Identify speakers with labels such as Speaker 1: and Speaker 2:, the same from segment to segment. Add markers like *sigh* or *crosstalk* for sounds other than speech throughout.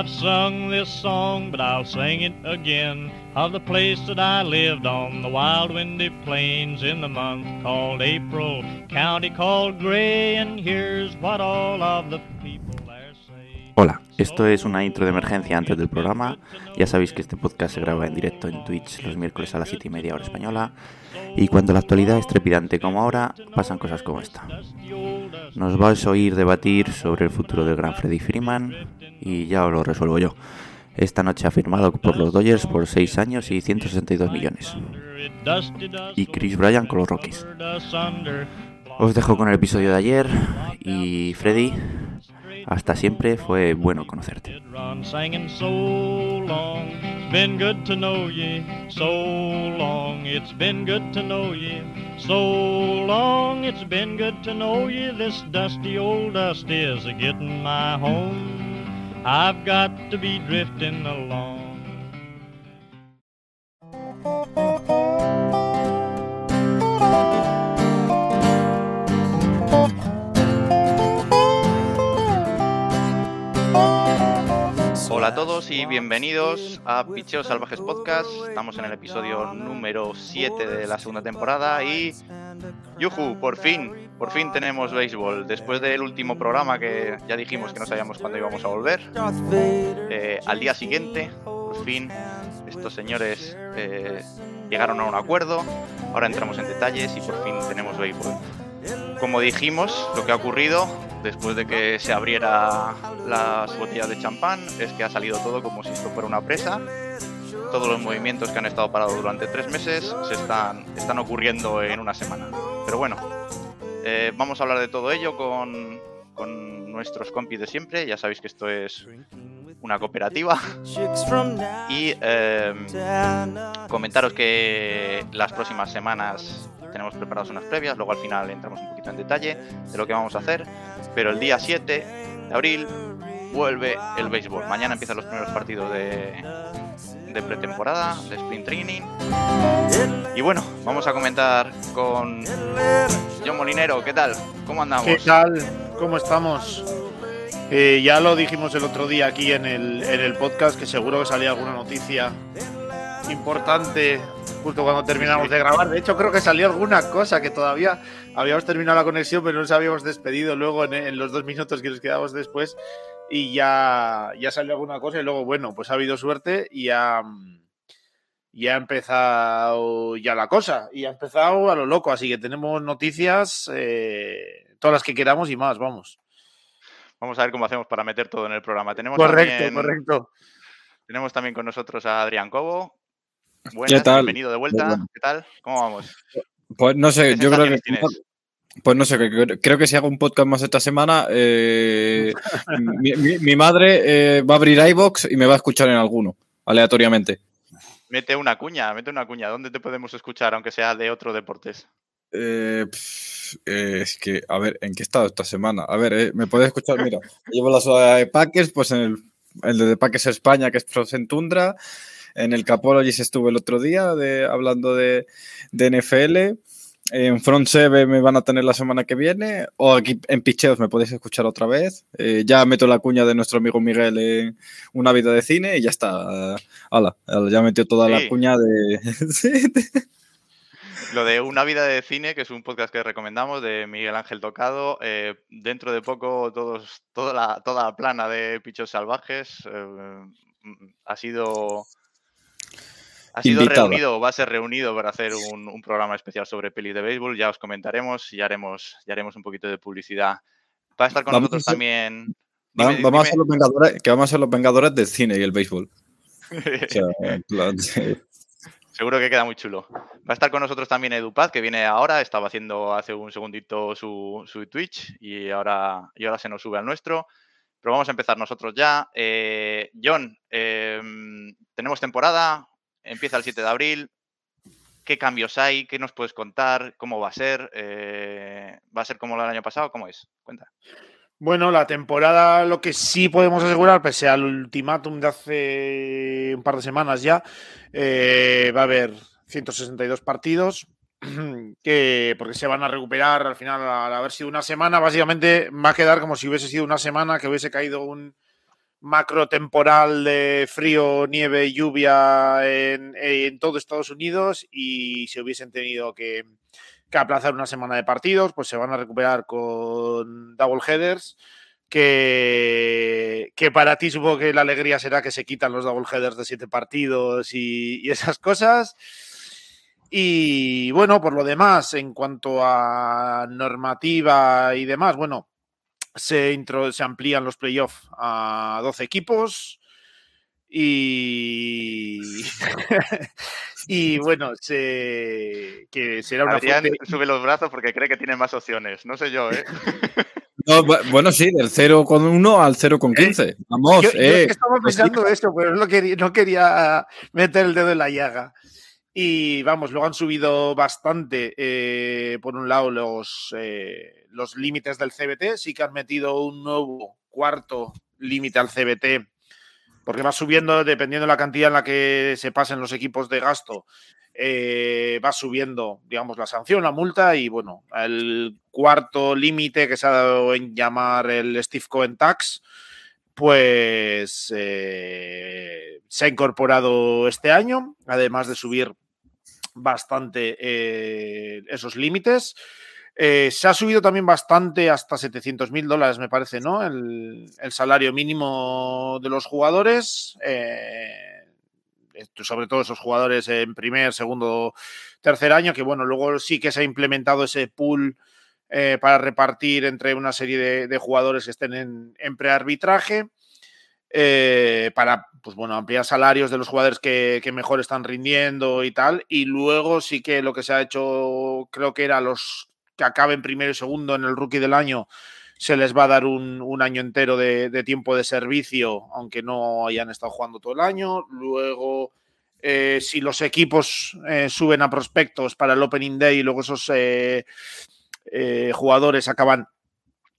Speaker 1: I've sung this song, but I'll sing it again of the place that I lived on the wild windy plains in the month called April, county called Gray, and here's what all of the.
Speaker 2: Hola, esto es una intro de emergencia antes del programa. Ya sabéis que este podcast se graba en directo en Twitch los miércoles a las 7 y media hora española. Y cuando la actualidad es trepidante como ahora, pasan cosas como esta. Nos vais a oír debatir sobre el futuro del gran Freddy Freeman y ya os lo resuelvo yo. Esta noche ha firmado por los Dodgers por 6 años y 162 millones. Y Chris Bryan con los Rockies. Os dejo con el episodio de ayer y Freddy, hasta siempre fue bueno conocerte.
Speaker 1: been good to know ye so a
Speaker 3: todos y bienvenidos a Picheos Salvajes Podcast. Estamos en el episodio número 7 de la segunda temporada y ¡Yuhu! Por fin, por fin tenemos béisbol. Después del último programa que ya dijimos que no sabíamos cuándo íbamos a volver, eh, al día siguiente, por fin, estos señores eh, llegaron a un acuerdo. Ahora entramos en detalles y por fin tenemos béisbol. Como dijimos, lo que ha ocurrido después de que se abriera las botellas de champán es que ha salido todo como si esto fuera una presa. Todos los movimientos que han estado parados durante tres meses se están, están ocurriendo en una semana. Pero bueno, eh, vamos a hablar de todo ello con, con nuestros compis de siempre. Ya sabéis que esto es una cooperativa. Y eh, comentaros que las próximas semanas tenemos preparadas unas previas, luego al final entramos un poquito en detalle de lo que vamos a hacer. Pero el día 7 de abril vuelve el béisbol. Mañana empiezan los primeros partidos de, de pretemporada, de sprint training. Y bueno, vamos a comentar con John Molinero. ¿Qué tal? ¿Cómo andamos?
Speaker 4: ¿Qué tal? ¿Cómo estamos? Eh, ya lo dijimos el otro día aquí en el, en el podcast, que seguro que salía alguna noticia importante justo cuando terminamos de grabar. De hecho, creo que salió alguna cosa que todavía habíamos terminado la conexión, pero no nos habíamos despedido luego en, en los dos minutos que nos quedamos después. Y ya, ya salió alguna cosa. Y luego, bueno, pues ha habido suerte y ha, y ha empezado ya la cosa. Y ha empezado a lo loco. Así que tenemos noticias, eh, todas las que queramos y más, vamos.
Speaker 3: Vamos a ver cómo hacemos para meter todo en el programa. Tenemos
Speaker 4: Correcto,
Speaker 3: también,
Speaker 4: correcto.
Speaker 3: Tenemos también con nosotros a Adrián Cobo. Buenas,
Speaker 5: ¿Qué tal?
Speaker 3: bienvenido de vuelta.
Speaker 5: Bueno.
Speaker 3: ¿Qué tal? ¿Cómo vamos?
Speaker 5: Pues no sé,
Speaker 3: ¿Qué
Speaker 5: yo creo que.
Speaker 3: tienes?
Speaker 5: Pues no sé, que- creo que si hago un podcast más esta semana, eh, *laughs* mi, mi- mi madre eh, va a abrir iBox y me va a escuchar en alguno, aleatoriamente.
Speaker 3: Mete una cuña, mete una cuña. ¿Dónde te podemos escuchar, aunque sea de otro deportes?
Speaker 5: Eh, es que, a ver, ¿en qué estado esta semana? A ver, eh, me puedes escuchar, mira, *laughs* llevo la soda de Packers, pues en el, el de Packers España, que es Frozen Tundra, en el Capologist estuve el otro día de, hablando de, de NFL, en Front 7 me van a tener la semana que viene, o aquí en Picheos me podéis escuchar otra vez, Eh, ya meto la cuña de nuestro amigo Miguel en Una vida de cine y ya está, hala, ya metió toda
Speaker 3: Sí.
Speaker 5: la cuña de... *laughs*
Speaker 3: Lo de Una vida de cine, que es un podcast que recomendamos de Miguel Ángel Tocado. Eh, dentro de poco, todos, toda, la, toda la plana de Pichos Salvajes eh, ha sido. Ha sido
Speaker 5: Invitada.
Speaker 3: reunido, o va a ser reunido para hacer un, un programa especial sobre pelis de béisbol. Ya os comentaremos y haremos, ya haremos un poquito de publicidad. Va a estar con
Speaker 5: Vamos
Speaker 3: nosotros también.
Speaker 5: Va-
Speaker 3: Dime,
Speaker 5: vamos a ser los vengadores, que vamos a ser los vengadores del cine y el béisbol. *laughs* O sea.
Speaker 3: Seguro que queda muy chulo. Va a estar con nosotros también Edupaz, que viene ahora. Estaba haciendo hace un segundito su, su Twitch y ahora, y ahora se nos sube al nuestro. Pero vamos a empezar nosotros ya. Eh, John, eh, tenemos temporada, empieza el 7 de abril. ¿Qué cambios hay? ¿Qué nos puedes contar? ¿Cómo va a ser? Eh, ¿Va a ser como el año pasado? ¿Cómo es? Cuenta.
Speaker 4: Bueno, la temporada, lo que sí podemos asegurar, pese al ultimátum de hace un par de semanas ya, eh, va a haber 162 partidos, *clears throat* que porque se van a recuperar al final, al haber sido una semana, básicamente va a quedar como si hubiese sido una semana, que hubiese caído un, macro temporal de frío, nieve, lluvia en, todo Estados Unidos y si hubiesen tenido que, aplazar una semana de partidos, pues se van a recuperar con double headers. Que, que para ti supongo que la alegría será que se quitan los double headers de siete partidos y esas cosas. Y bueno, por lo demás, en cuanto a normativa y demás, bueno, se, intro, se amplían los playoffs a 12 equipos. Y, *laughs* y bueno, se, que será una
Speaker 3: Adrián fuerte... sube los brazos porque cree que tiene más opciones. No sé yo, ¿eh? *laughs*
Speaker 5: No, bueno, sí, del 0 con 1 al 0 con 15. Vamos,
Speaker 4: yo,
Speaker 5: eh.
Speaker 4: yo es que estaba pensando eso, pero no quería, no quería meter el dedo en la llaga. Y vamos, luego han subido bastante, eh, por un lado, los, eh, los límites del CBT. Sí que han metido un nuevo cuarto límite al CBT, porque va subiendo dependiendo de la cantidad en la que se pasen los equipos de gasto. Eh, va subiendo, digamos, la sanción, la multa y bueno, el cuarto límite que se ha dado en llamar el Steve Cohen Tax, pues eh, se ha incorporado este año, además de subir bastante eh, esos límites. Eh, se ha subido también bastante hasta 700 mil dólares, me parece, ¿no? El, salario mínimo de los jugadores. Eh, sobre todo esos jugadores en primer, segundo, tercer año, que bueno, luego sí que se ha implementado ese pool eh, para repartir entre una serie de, jugadores que estén en, prearbitraje. Para pues bueno, ampliar salarios de los jugadores que, mejor están rindiendo y tal. Y luego sí que lo que se ha hecho, creo que era los que acaben primero y segundo en el rookie del año, se les va a dar un, año entero de, tiempo de servicio, aunque no hayan estado jugando todo el año. Luego, eh, si los equipos eh, suben a prospectos para el Opening Day y luego esos eh, jugadores acaban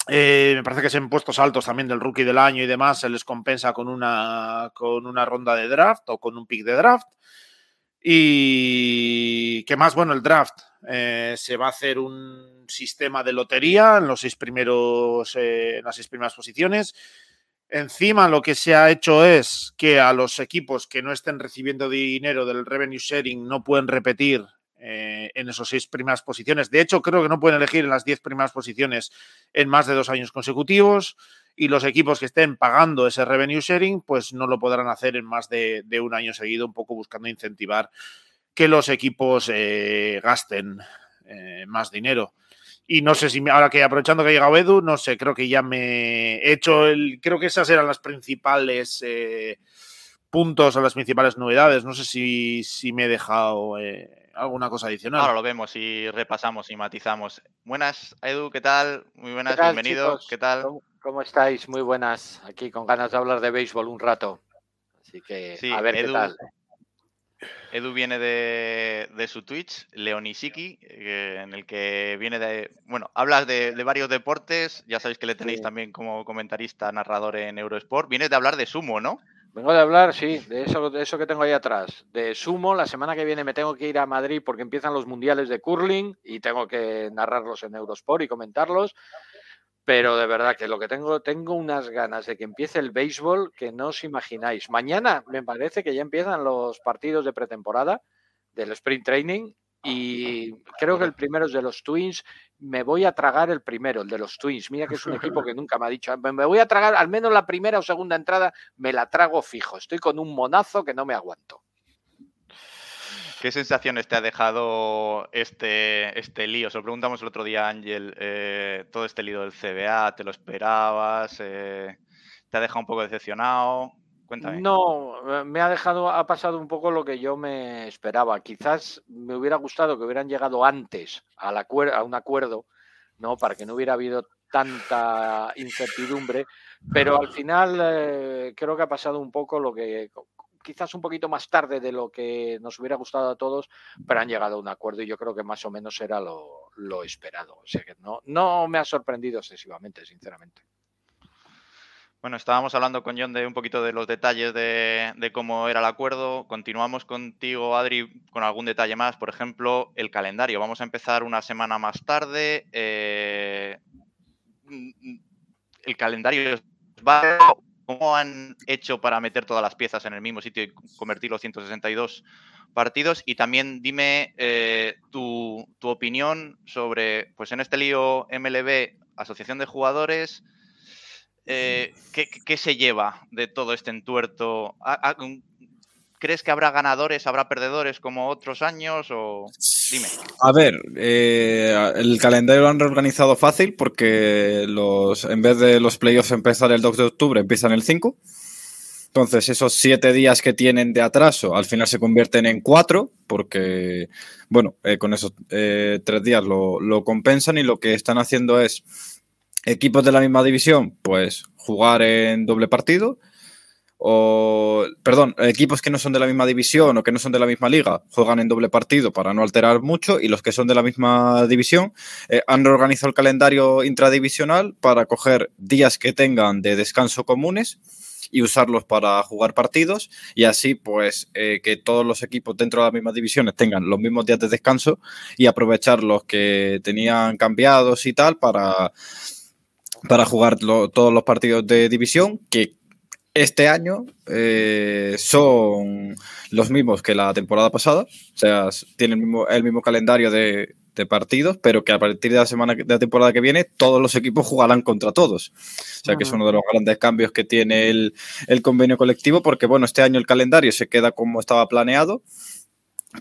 Speaker 4: me parece que es en puestos altos también del rookie del año y demás, se les compensa con una, con una ronda de draft o con un pick de draft. Y que más, bueno, el draft eh, se va a hacer un sistema de lotería en los seis primeros, eh, las seis primeras posiciones. Encima lo que se ha hecho es que a los equipos que no estén recibiendo dinero del revenue sharing no pueden repetir eh, en esas seis primeras posiciones. De hecho, creo que no pueden elegir en las diez primeras posiciones en más de dos años consecutivos y los equipos que estén pagando ese revenue sharing, pues no lo podrán hacer en más de, de un año seguido, un poco buscando incentivar que los equipos eh, gasten eh, más dinero. Y no sé si ahora que aprovechando que ha llegado Edu, no sé, creo que ya me he hecho el. Creo que esas eran las principales eh, puntos o las principales novedades. No sé si, si me he dejado eh, alguna cosa adicional.
Speaker 3: Ahora lo vemos y repasamos y matizamos. Buenas, Edu, ¿qué tal? Muy buenas, ¿Qué tal, bienvenido.
Speaker 6: Chicos?
Speaker 3: ¿Qué tal?
Speaker 6: ¿Cómo, ¿Cómo, estáis? Muy buenas. Aquí con ganas de hablar de béisbol un rato. Así que
Speaker 3: sí,
Speaker 6: a ver
Speaker 3: Edu,
Speaker 6: qué tal.
Speaker 3: Edu viene de, de su Twitch, Leonisiki, eh, en el que viene de. Bueno, hablas de, de, varios deportes. Ya sabéis que le tenéis sí. también como comentarista, narrador en Eurosport. Vienes de hablar de sumo, ¿no?
Speaker 6: Vengo de hablar, sí, de eso, de eso que tengo ahí atrás. De sumo, la semana que viene me tengo que ir a Madrid porque empiezan los mundiales de curling y tengo que narrarlos en Eurosport y comentarlos. Pero de verdad que lo que tengo, tengo unas ganas de que empiece el béisbol que no os imagináis. Mañana me parece que ya empiezan los partidos de pretemporada del sprint training y creo que el primero es de los Twins. Me voy a tragar el primero, el de los Twins. Mira que es un equipo que nunca me ha dicho. Me voy a tragar al menos la primera o segunda entrada, me la trago fijo. Estoy con un monazo que no me aguanto.
Speaker 3: ¿Qué sensaciones te ha dejado este, este lío? Se lo preguntamos el otro día, Ángel, eh, todo este lío del CBA, ¿te lo esperabas? Eh, ¿Te ha dejado un poco decepcionado? Cuéntame.
Speaker 6: No, me ha dejado, ha pasado un poco lo que yo me esperaba. Quizás me hubiera gustado que hubieran llegado antes a un acuerdo, ¿no? Para que no hubiera habido tanta incertidumbre, pero al final eh, creo que ha pasado un poco lo que quizás un poquito más tarde de lo que nos hubiera gustado a todos, pero han llegado a un acuerdo y yo creo que más o menos era lo, esperado. O sea que no, me ha sorprendido excesivamente, sinceramente.
Speaker 3: Bueno, estábamos hablando con John de un poquito de los detalles de, cómo era el acuerdo. Continuamos contigo, Adri, con algún detalle más. Por ejemplo, el calendario. Vamos a empezar una semana más tarde. Eh, el calendario va ¿Cómo han hecho para meter todas las piezas en el mismo sitio y convertir los 162 partidos? Y también dime eh, tu, tu, opinión sobre, pues en este lío MLB, Asociación de Jugadores, eh, ¿qué, ¿qué, se lleva de todo este entuerto? ¿Crees que habrá ganadores, habrá perdedores como otros años? O dime.
Speaker 5: A ver, eh, el calendario lo han reorganizado fácil porque los, en vez de los playoffs empezar el 2 de octubre, empiezan el 5. Entonces, esos siete días que tienen de atraso al final se convierten en cuatro, porque, bueno, eh, con esos eh, tres días lo, lo compensan y lo que están haciendo es equipos de la misma división, pues jugar en doble partido o, perdón, equipos que no son de la misma división o que no son de la misma liga juegan en doble partido para no alterar mucho y los que son de la misma división eh, han reorganizado el calendario intradivisional para coger días que tengan de descanso comunes y usarlos para jugar partidos y así pues eh, que todos los equipos dentro de las mismas divisiones tengan los mismos días de descanso y aprovechar los que tenían cambiados y tal para, para jugar todos los partidos de división que este año eh, son los mismos que la temporada pasada, o sea, tienen el mismo, el mismo calendario de, de, partidos, pero que a partir de la semana de la temporada que viene todos los equipos jugarán contra todos. O sea, que es uno de los grandes cambios que tiene el, el convenio colectivo, porque bueno, este año el calendario se queda como estaba planeado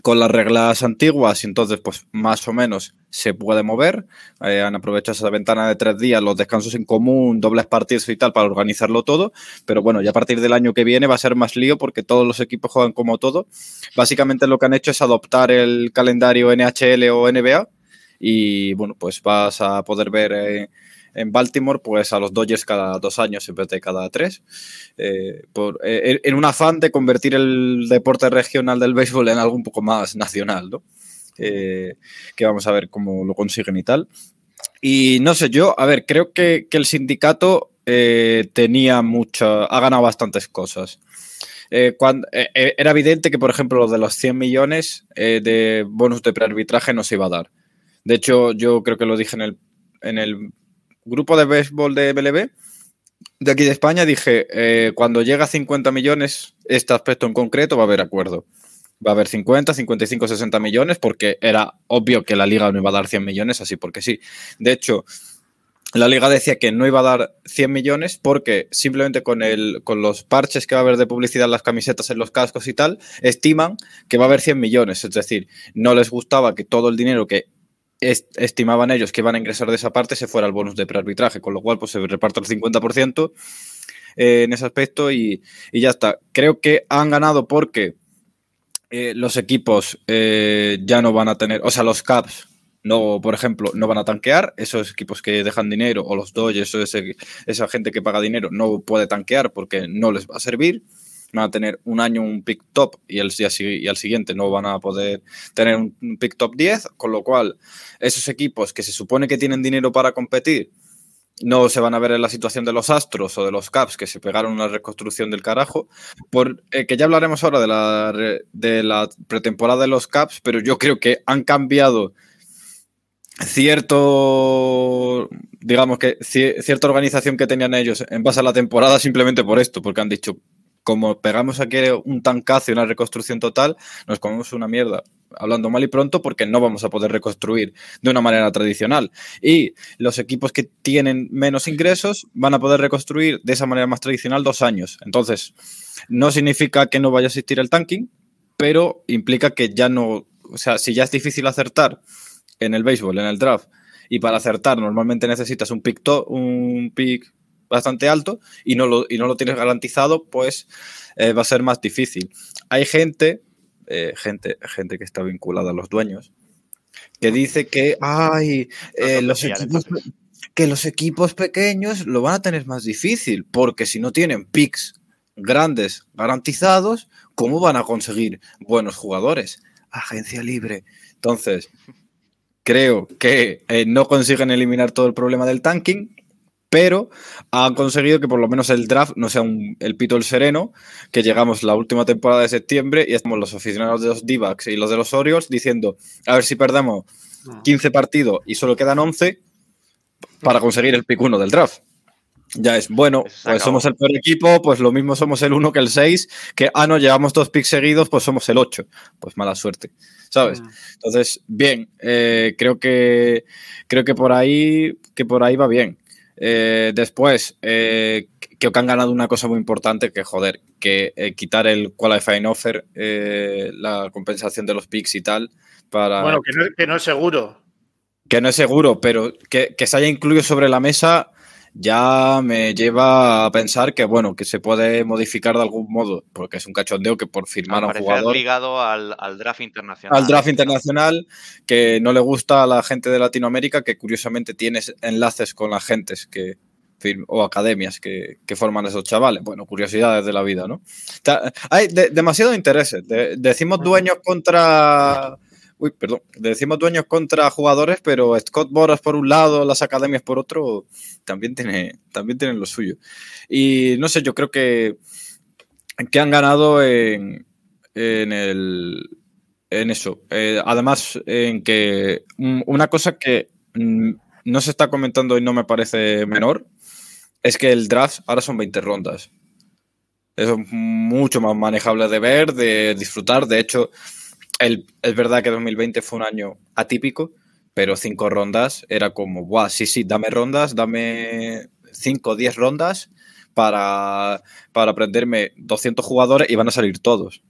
Speaker 5: con las reglas antiguas entonces pues más o menos se puede mover. Eh, han aprovechado esa ventana de tres días, los descansos en común, dobles partidos y tal para organizarlo todo. Pero bueno, ya a partir del año que viene va a ser más lío porque todos los equipos juegan como todo. Básicamente lo que han hecho es adoptar el calendario NHL o NBA y bueno, pues vas a poder ver... Eh, en Baltimore, pues a los Dodgers cada dos años en vez de cada tres, eh, por, eh, en un afán de convertir el deporte regional del béisbol en algo un poco más nacional, ¿no? Eh, que vamos a ver cómo lo consiguen y tal. Y no sé, yo, a ver, creo que, que el sindicato tenía mucho, ha ganado bastantes cosas. Cuando, era evidente que, por ejemplo, lo de los 100 millones de bonus de prearbitraje no se iba a dar. De hecho, yo creo que lo dije en el, en el grupo de béisbol de MLB de aquí de España, dije, eh, cuando llega a 50 millones, este aspecto en concreto va a haber acuerdo. Va a haber 50, 55, 60 millones, porque era obvio que la liga no iba a dar 100 millones, así porque sí. De hecho, la liga decía que no iba a dar 100 millones porque simplemente con, el, con los parches que va a haber de publicidad en las camisetas, en los cascos y tal, estiman que va a haber 100 millones. Es decir, no les gustaba que todo el dinero que estimaban ellos que iban a ingresar de esa parte se fuera el bonus de prearbitraje, con lo cual pues se reparte el 50% eh, en ese aspecto y, y, ya está. Creo que han ganado porque eh, los equipos eh, ya no van a tener, o sea, los caps no, por ejemplo, no van a tanquear, esos equipos que dejan dinero o los Dodgers o ese, esa gente que paga dinero no puede tanquear porque no les va a servir van a tener un año un pick top y, el, y al siguiente no van a poder tener un pick top 10, con lo cual esos equipos que se supone que tienen dinero para competir no se van a ver en la situación de los Astros o de los Caps que se pegaron una reconstrucción del carajo, por, eh, que ya hablaremos ahora de la, de la pretemporada de los Caps, pero yo creo que han cambiado cierto, digamos que cierta organización que tenían ellos en base a la temporada simplemente por esto, porque han dicho, como pegamos aquí un tancazo y una reconstrucción total, nos comemos una mierda, hablando mal y pronto, porque no vamos a poder reconstruir de una manera tradicional. Y los equipos que tienen menos ingresos van a poder reconstruir de esa manera más tradicional dos años. Entonces, no significa que no vaya a existir el tanking, pero implica que ya no, o sea, si ya es difícil acertar en el béisbol, en el draft, y para acertar normalmente necesitas un pick, un pick bastante alto y no lo, y no lo tienes garantizado, pues eh, va a ser más difícil. Hay gente, eh, gente, gente que está vinculada a los dueños, que dice que, ay, eh, los equipos, que los equipos pequeños lo van a tener más difícil, porque si no tienen picks grandes garantizados, ¿cómo van a conseguir buenos jugadores? Agencia libre. Entonces, creo que no consiguen eliminar todo el problema del tanking, pero han conseguido que por lo menos el draft no sea un, el pito el sereno, que llegamos la última temporada de septiembre y estamos los aficionados de los d y los de los Orioles diciendo, a ver si perdemos 15 partidos y solo quedan 11 para conseguir el pick 1 del draft. Ya es, bueno, pues somos el peor equipo, pues lo mismo somos el 1 que el 6, que, ah, no, llevamos dos picks seguidos, pues somos el 8. Pues mala suerte, ¿sabes?
Speaker 4: Mm.
Speaker 5: Entonces, bien, eh, creo que creo que por ahí, que por ahí va bien. Eh, después, eh, creo que han ganado una cosa muy importante, que joder, que eh, quitar el qualifying offer, la compensación de los picks y tal, para
Speaker 4: Bueno, que no, que no es seguro.
Speaker 5: que no es seguro, pero que, que se haya incluido sobre la mesa ya me lleva a pensar que, bueno, que se puede modificar de algún modo, porque es un cachondeo que por firmar a un jugador
Speaker 3: ligado al, al draft internacional.
Speaker 5: al draft internacional que no le gusta a la gente de Latinoamérica, que curiosamente tienes enlaces con agentes que fir- o academias que, que forman esos chavales. Bueno, curiosidades de la vida, ¿no? Hay de- demasiado intereses. De- decimos dueños contra. Uy, perdón. Decimos dueños contra jugadores, pero Scott Boras por un lado, las academias por otro, también, tiene, también tienen lo suyo. Y no sé, yo creo que, que han ganado en, en el, en eso. Eh, además, en que una cosa que mm, no se está comentando y no me parece menor es que el draft ahora son 20 rondas. Eso es mucho más manejable de ver, de disfrutar. De hecho, el- es verdad que 2020 fue un año atípico, pero cinco rondas era como, guau, sí, sí, dame rondas, dame 5 o 10 rondas para, para aprenderme 200 jugadores y van a salir todos.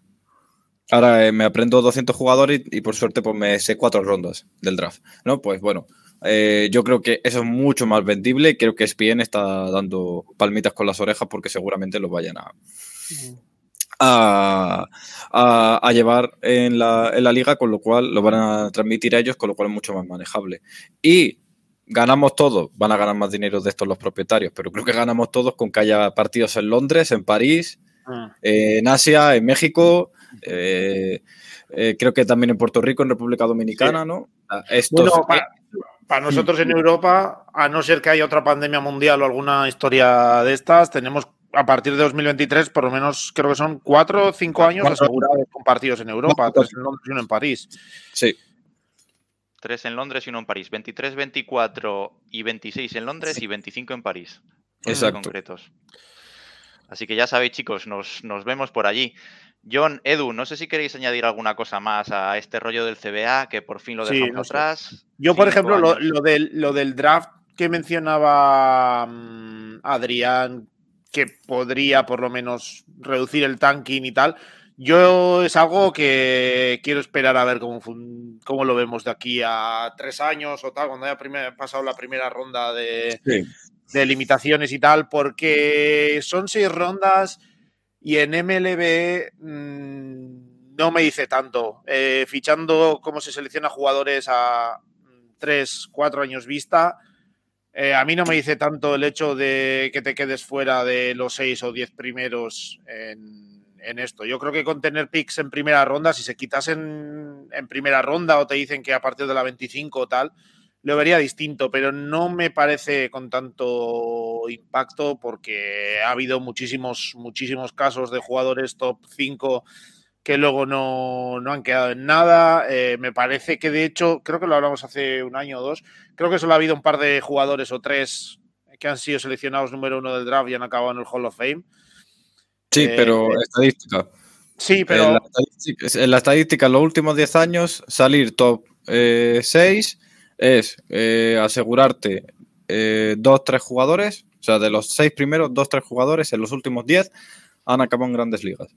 Speaker 5: Ahora eh, me aprendo 200 jugadores y, por suerte pues me sé cuatro rondas del draft, ¿no? Pues bueno, eh, yo creo que eso es mucho más vendible creo que ESPN está dando palmitas con las orejas porque seguramente lo vayan a, a, a- a llevar en la, en la liga, con lo cual lo van a transmitir a ellos, con lo cual es mucho más manejable. Y ganamos todos, van a ganar más dinero de estos los propietarios, pero creo que ganamos todos con que haya partidos en Londres, en París, eh, en Asia, en México, eh, eh, creo que también en Puerto Rico, en República Dominicana, ¿no? Ah, Estos,
Speaker 4: Bueno, para, para nosotros en Europa, a no ser que haya otra pandemia mundial o alguna historia de estas, tenemos a partir de 2023, por lo menos creo que son cuatro o cinco años
Speaker 5: Cuatro.
Speaker 4: asegurados con partidos en Europa,
Speaker 5: Cuatro.
Speaker 4: tres en Londres y uno en París.
Speaker 5: sí,
Speaker 3: Tres en Londres y uno en París. 23, 24 y 26 en Londres y 25 en París.
Speaker 5: Exacto.
Speaker 3: concretos. Así que ya sabéis, chicos, nos, nos vemos por allí. John, Edu, no sé si queréis añadir alguna cosa más a este rollo del CBA, que por fin lo
Speaker 4: Sí,
Speaker 3: dejamos
Speaker 4: no sé.
Speaker 3: atrás.
Speaker 4: Yo, por ejemplo, lo del, lo del draft que mencionaba mm, Adrián, que podría por lo menos reducir el tanking y tal, yo es algo que quiero esperar a ver cómo, cómo lo vemos de aquí a tres años o tal, cuando haya primer- pasado la primera ronda de,
Speaker 5: sí.
Speaker 4: de limitaciones y tal, porque son seis rondas y en MLB mm, no me dice tanto. Eh, fichando cómo se selecciona jugadores a tres, cuatro años vista, eh, a mí no me dice tanto el hecho de que te quedes fuera de los seis o diez primeros en, en esto. Yo creo que con tener picks en primera ronda, si se quitasen en primera ronda o te dicen que a partir de la 25 o tal, lo vería distinto, pero no me parece con tanto impacto porque ha habido muchísimos, muchísimos casos de jugadores top 5 que luego no, no han quedado en nada. Eh, me parece que de hecho, creo que lo hablamos hace un año o dos, creo que solo ha habido un par de jugadores o tres que han sido seleccionados número uno del draft y han acabado en el Hall of Fame.
Speaker 5: Sí,
Speaker 4: Eh,
Speaker 5: pero estadística.
Speaker 4: Sí,
Speaker 5: En
Speaker 4: pero
Speaker 5: la, estadística, en la estadística, en los últimos 10 años, salir top 6 es eh, asegurarte 2-3 jugadores, o sea, de los 6 primeros, 2-3 jugadores en los últimos 10 han acabado en grandes ligas.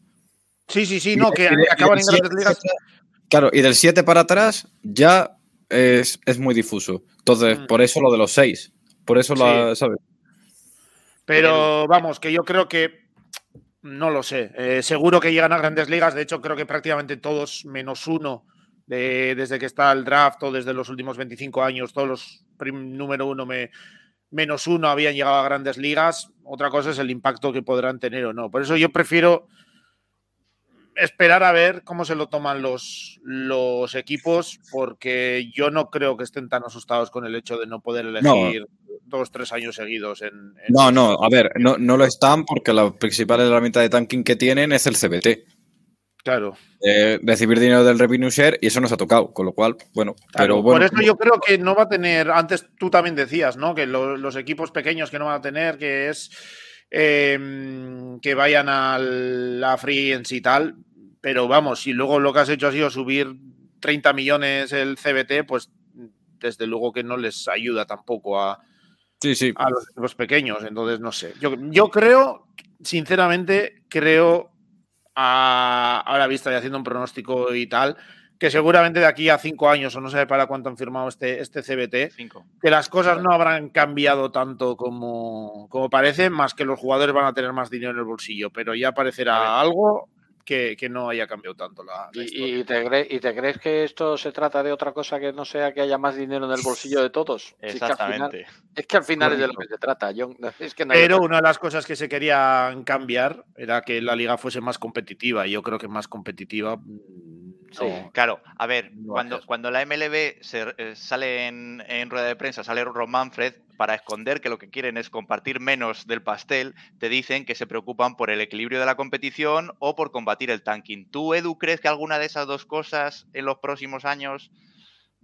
Speaker 4: Sí, sí, sí, no, que
Speaker 5: y
Speaker 4: acaban
Speaker 5: y
Speaker 4: en grandes ligas.
Speaker 5: 7 Claro, y del 7 para atrás ya es, es muy difuso. Entonces,
Speaker 4: Mm.
Speaker 5: por eso lo de los 6. Por eso, la. ¿sabes?
Speaker 4: Pero vamos, que yo creo que no lo sé. Eh, seguro que llegan a grandes ligas. De hecho, creo que prácticamente todos, menos uno, de- desde que está el draft o desde los últimos 25 años, todos los prim- número uno me- menos uno habían llegado a grandes ligas. Otra cosa es el impacto que podrán tener o no. Por eso yo prefiero esperar a ver cómo se lo toman los, los equipos, porque yo no creo que estén tan asustados con el hecho de no poder elegir dos, tres años seguidos en, en
Speaker 5: No, no, a ver, no, no lo están porque la principal herramienta de tanking que tienen es el CBT.
Speaker 4: Claro.
Speaker 5: eh, recibir dinero del revenue share y eso nos ha tocado, con lo cual, bueno,
Speaker 4: Claro,
Speaker 5: pero bueno.
Speaker 4: por eso yo creo que no va a tener, antes tú también decías, ¿no? Que lo- los equipos pequeños que no van a tener, que es eh, que vayan a la free en sí y tal, pero vamos, si luego lo que has hecho ha sido subir 30 millones el CBT, pues desde luego que no les ayuda tampoco a,
Speaker 5: Sí, sí.
Speaker 4: a los pequeños, entonces no sé. Yo, yo creo, sinceramente, creo, a, ahora vista y haciendo un pronóstico y tal, que seguramente de aquí a cinco años, o no sé para cuánto han firmado este, este CBT,
Speaker 3: Cinco.
Speaker 4: que las cosas no habrán cambiado tanto como, como parece, más que los jugadores van a tener más dinero en el bolsillo, pero ya parecerá algo que, que no haya cambiado tanto la, la historia.
Speaker 6: ¿Y, y te cre- y te crees que esto se trata de otra cosa que no sea que haya más dinero en el bolsillo de todos? Si es que al final-
Speaker 3: Exactamente.
Speaker 6: Es que al final es de lo que se trata. Yo, *laughs* es que no hay
Speaker 4: Pero una de las cosas que se querían cambiar era que la liga fuese más competitiva. Y yo creo que más competitiva.
Speaker 6: Sí.
Speaker 3: Claro, a ver,
Speaker 4: No
Speaker 3: cuando, cuando la MLB se, eh, sale en, en rueda de prensa, sale Ron Manfred, para esconder que lo que quieren es compartir menos del pastel, te dicen que se preocupan por el equilibrio de la competición o por combatir el tanking. ¿Tú, Edu, crees que alguna de esas dos cosas en los próximos años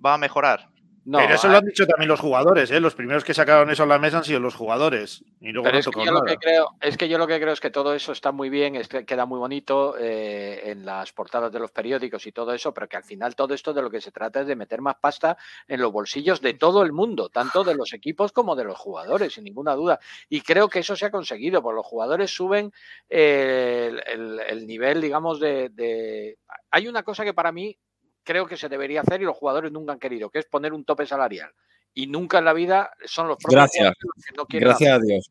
Speaker 3: va a mejorar?
Speaker 6: No,
Speaker 4: pero eso lo han dicho también los jugadores. ¿eh? Los primeros que sacaron eso a la mesa han sido los jugadores. Y luego
Speaker 6: Pero
Speaker 4: no
Speaker 6: es que, yo lo que creo, es que yo lo que creo es que todo eso está muy bien, es que queda muy bonito eh, en las portadas de los periódicos y todo eso, pero que al final todo esto de lo que se trata es de meter más pasta en los bolsillos de todo el mundo, tanto de los equipos como de los jugadores, sin ninguna duda. Y creo que eso se ha conseguido, porque los jugadores suben eh, el, el- el nivel, digamos, de, de... Hay una cosa que para mí creo que se debería hacer y los jugadores nunca han querido, que es poner un tope salarial. Y nunca en la vida son los propios
Speaker 5: Gracias.
Speaker 6: los que no quieren
Speaker 5: Gracias a Dios.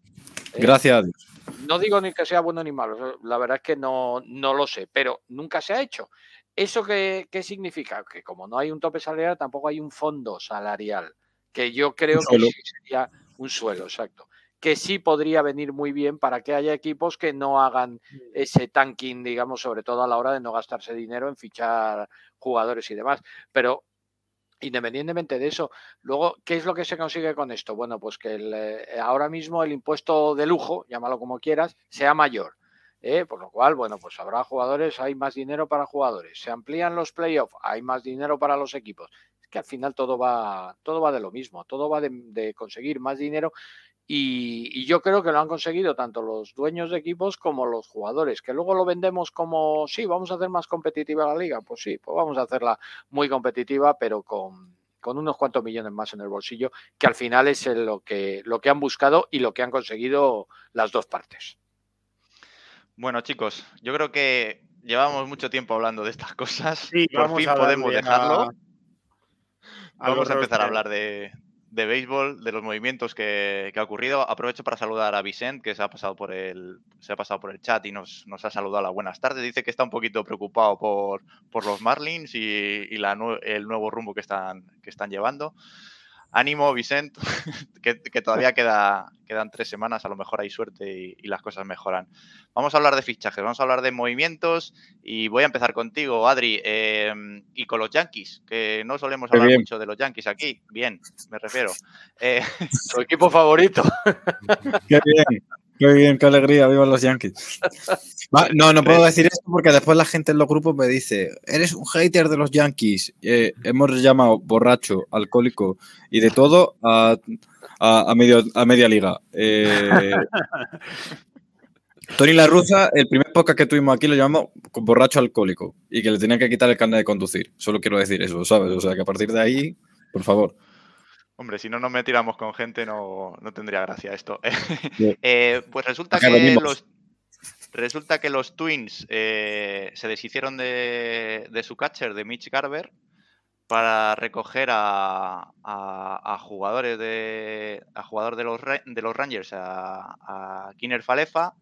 Speaker 6: ¿eh?
Speaker 5: Gracias a Dios.
Speaker 6: No digo ni que sea bueno ni malo, la verdad es que no, no lo sé, pero nunca se ha hecho. ¿Eso qué, qué significa? Que como no hay un tope salarial, tampoco hay un fondo salarial, que yo creo que sí sería un suelo, exacto. Que sí podría venir muy bien para que haya equipos que no hagan ese tanking, digamos, sobre todo a la hora de no gastarse dinero en fichar jugadores y demás. Pero independientemente de eso, luego, ¿qué es lo que se consigue con esto? Bueno, pues que el, eh, ahora mismo el impuesto de lujo, llámalo como quieras, sea mayor. ¿eh? Por lo cual, bueno, pues habrá jugadores, hay más dinero para jugadores. Se amplían los playoffs, hay más dinero para los equipos. Es que al final todo va, todo va de lo mismo, todo va de, de conseguir más dinero. Y, y yo creo que lo han conseguido tanto los dueños de equipos como los jugadores, que luego lo vendemos como, sí, vamos a hacer más competitiva la liga. Pues sí, pues vamos a hacerla muy competitiva, pero con, con unos cuantos millones más en el bolsillo, que al final es lo que, lo que han buscado y lo que han conseguido las dos partes.
Speaker 3: Bueno, chicos, yo creo que llevamos mucho tiempo hablando de estas cosas.
Speaker 4: Sí,
Speaker 3: Por fin podemos dejarlo.
Speaker 4: a-
Speaker 3: Vamos a empezar a hablar de, de béisbol, de los movimientos que, que ha ocurrido. Aprovecho para saludar a Vicent, que se ha pasado por el, se ha pasado por el chat y nos, nos ha saludado las buenas tardes. Dice que está un poquito preocupado por, por los Marlins y, y la el nuevo rumbo que están, que están llevando. Ánimo, Vicent, *laughs* que, que todavía queda, quedan tres semanas, a lo mejor hay suerte y, y las cosas mejoran. Vamos a hablar de fichajes, vamos a hablar de movimientos y voy a empezar contigo, Adri, eh, y con los Yankees, que no solemos hablar
Speaker 5: bien.
Speaker 3: mucho de los Yankees aquí. Bien, me refiero. *laughs* Eh, *laughs*
Speaker 6: Su equipo favorito.
Speaker 5: Qué bien, qué bien, qué alegría, viva los Yankees. *laughs* No, no puedo decir esto porque después la gente en los grupos me dice, eres un hater de los Yankees. Eh, hemos llamado borracho, alcohólico y de todo a, a- a medio, a media liga. Eh, *laughs* Tony La Russa, el primer podcast que tuvimos aquí lo llamamos borracho alcohólico y que le tenían que quitar el carnet de conducir. Solo quiero decir eso, ¿sabes? O sea, que a partir de ahí, por favor.
Speaker 3: Hombre, si no nos metiéramos con gente no, no tendría gracia esto. *laughs* Eh, pues resulta
Speaker 5: Acá
Speaker 3: que
Speaker 5: venimos.
Speaker 3: los, resulta que los Twins eh, se deshicieron de, de su catcher, de Mitch Garber, para recoger a, a- a jugadores de a jugador de los, de los Rangers, a, a Kiner Falefa,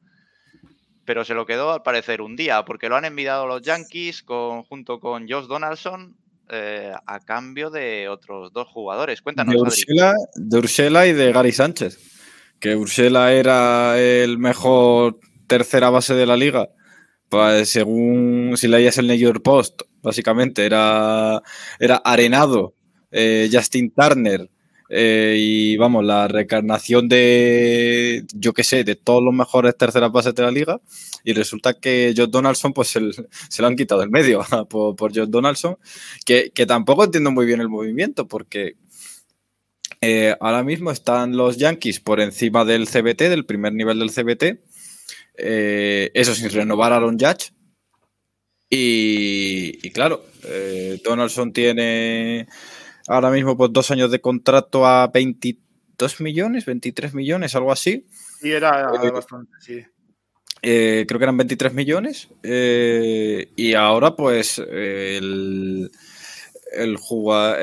Speaker 3: pero se lo quedó al parecer un día, porque lo han enviado los Yankees con, junto con Josh Donaldson eh, a cambio de otros dos jugadores. Cuéntanos,
Speaker 5: de. Ursela, de Ursela y de Gary Sánchez. Que Ursela era el mejor tercera base de la liga. Pues según si leías el New York Post, básicamente era, era Arenado, eh, Justin Turner, eh, y vamos, la reencarnación de, yo qué sé, de todos los mejores terceras bases de la liga. Y resulta que Josh Donaldson, pues se lo han quitado en medio *laughs* por, por Donaldson, que, que, tampoco entiendo muy bien el movimiento, porque eh, ahora mismo están los Yankees por encima del CBT, del primer nivel del CBT. Eh, eso sin renovar a Aaron Judge. Y claro, Donaldson tiene ahora mismo pues dos años de contrato a 22 millones, 23 millones, algo así.
Speaker 4: Sí, era eh, bastante, sí.
Speaker 5: Eh, creo que eran 23 millones. Eh, y ahora, pues, el, el jugador,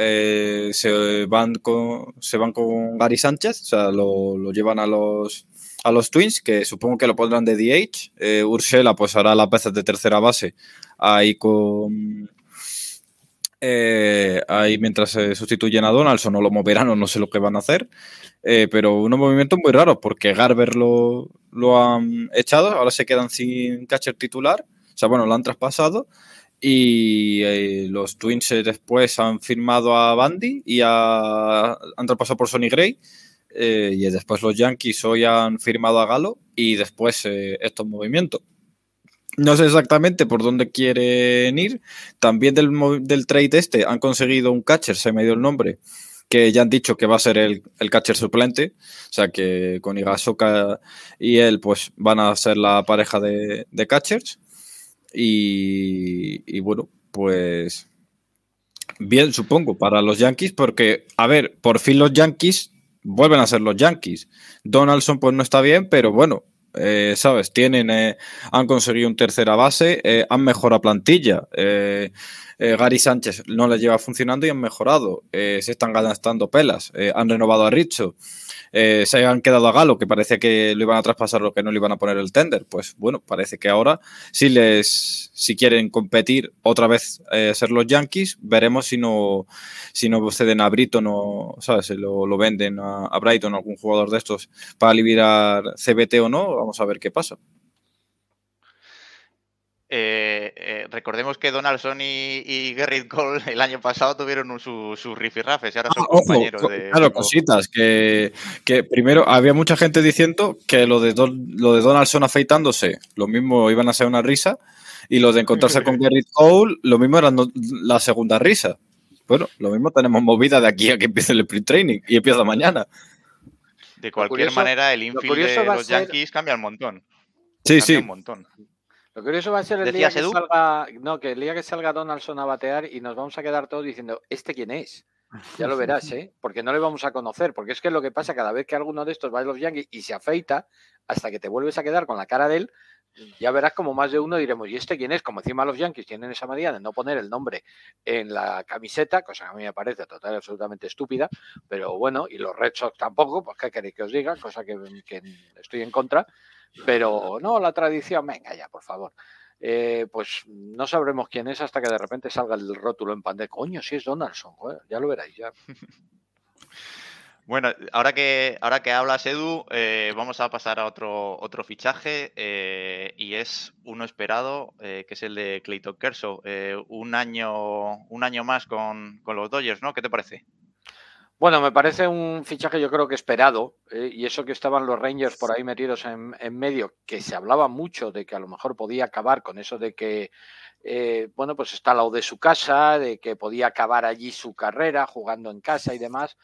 Speaker 5: se, van con, se van con Gary Sánchez, o sea, lo, lo, llevan a los, a los Twins, que supongo que lo pondrán de DH. Ursela, pues, hará las veces de tercera base ahí con, eh, ahí mientras se sustituyen a Donaldson o lo moverán o no sé lo que van a hacer. Eh, pero unos movimientos muy raros porque Garber lo, lo, han echado, ahora se quedan sin catcher titular. O sea, bueno, lo han traspasado. Y eh, los Twins después han firmado a Bandy y a, han traspasado por Sonny Gray. y después los Yankees hoy han firmado a Galo y después estos movimientos. No sé exactamente por dónde quieren ir. También del, del trade este han conseguido un catcher, se me dio el nombre, que ya han dicho que va a ser el, catcher suplente. O sea que con Igasoka y él pues van a ser la pareja de, de catchers. Y, y, bueno, pues bien, supongo, para los Yankees, porque, a ver, por fin los Yankees vuelven a ser los Yankees. Donaldson pues no está bien, pero bueno, eh, ¿sabes? Tienen, eh, han conseguido un tercera base, eh, han mejorado plantilla. Eh, eh, Gary Sánchez no les lleva funcionando y han mejorado. se están gastando pelas. han renovado a Richo. Eh, se han quedado a Galo, que parece que lo iban a traspasar o que no le iban a poner el tender. Pues bueno, parece que ahora, si les si quieren competir otra vez eh, ser los Yankees, veremos si no si no ceden a Britton o ¿sabes? Lo, lo venden a, a Brighton o algún jugador de estos para liberar CBT o no. Vamos a ver qué pasa.
Speaker 3: Eh, eh, recordemos que Donaldson y, y, Gerrit Cole el año pasado tuvieron sus su rifirrafes y ahora son ah, compañeros
Speaker 5: ojo,
Speaker 3: de.
Speaker 5: Claro, cositas. Que, que, primero había mucha gente diciendo que lo de, Don, lo de Donaldson afeitándose, lo mismo iban a ser una risa, y lo de encontrarse con *laughs* Gerrit Cole, lo mismo era no, la segunda risa. Bueno, lo mismo tenemos movida de aquí a que empiece el sprint training y empieza mañana.
Speaker 3: De cualquier curioso, manera, el infield de los ser... Yankees cambia un montón.
Speaker 5: Sí,
Speaker 3: cambia
Speaker 5: sí.
Speaker 3: Un montón.
Speaker 6: Lo curioso va a ser el día que salga, no, que el día que salga Donaldson a batear y nos vamos a quedar todos diciendo, ¿este quién es? Ya lo verás, ¿eh? Porque no le vamos a conocer, porque es que lo que pasa cada vez que alguno de estos va a los Yankees y se afeita, hasta que te vuelves a quedar con la cara de él, ya verás como más de uno diremos, ¿y este quién es? Como encima los Yankees tienen esa manía de no poner el nombre en la camiseta, cosa que a mí me parece total absolutamente estúpida, pero bueno, y los Red Sox tampoco, pues qué queréis que os diga, cosa que, que estoy en contra, pero no, la tradición, venga ya, por favor. Eh, pues no sabremos quién es hasta que de repente salga el rótulo en pan coño, si es Donaldson, ya lo veréis ya. *laughs*
Speaker 3: Bueno, ahora que, ahora que hablas, Edu, eh, vamos a pasar a otro, otro fichaje eh, y es uno esperado, eh, que es el de Clayton Kershaw. Eh, un, año, un año más con, con, los Dodgers, ¿no? ¿Qué te parece?
Speaker 6: Bueno, me parece un fichaje yo creo que esperado eh, y eso que estaban los Rangers por ahí metidos en, en, medio, que se hablaba mucho de que a lo mejor podía acabar con eso de que, eh, bueno, pues está al lado de su casa, de que podía acabar allí su carrera jugando en casa y demás.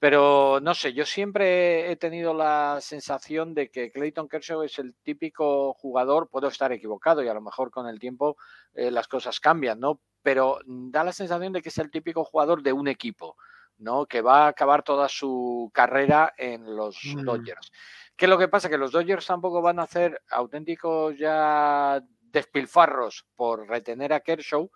Speaker 6: Pero no sé, yo siempre he tenido la sensación de que Clayton Kershaw es el típico jugador, puedo estar equivocado y a lo mejor con el tiempo eh, las cosas cambian, ¿no? Pero da la sensación de que es el típico jugador de un equipo ¿no? Que va a acabar toda su carrera en los mm. Dodgers. ¿Qué es lo que pasa? Que los Dodgers tampoco van a hacer auténticos ya despilfarros por retener a Kershaw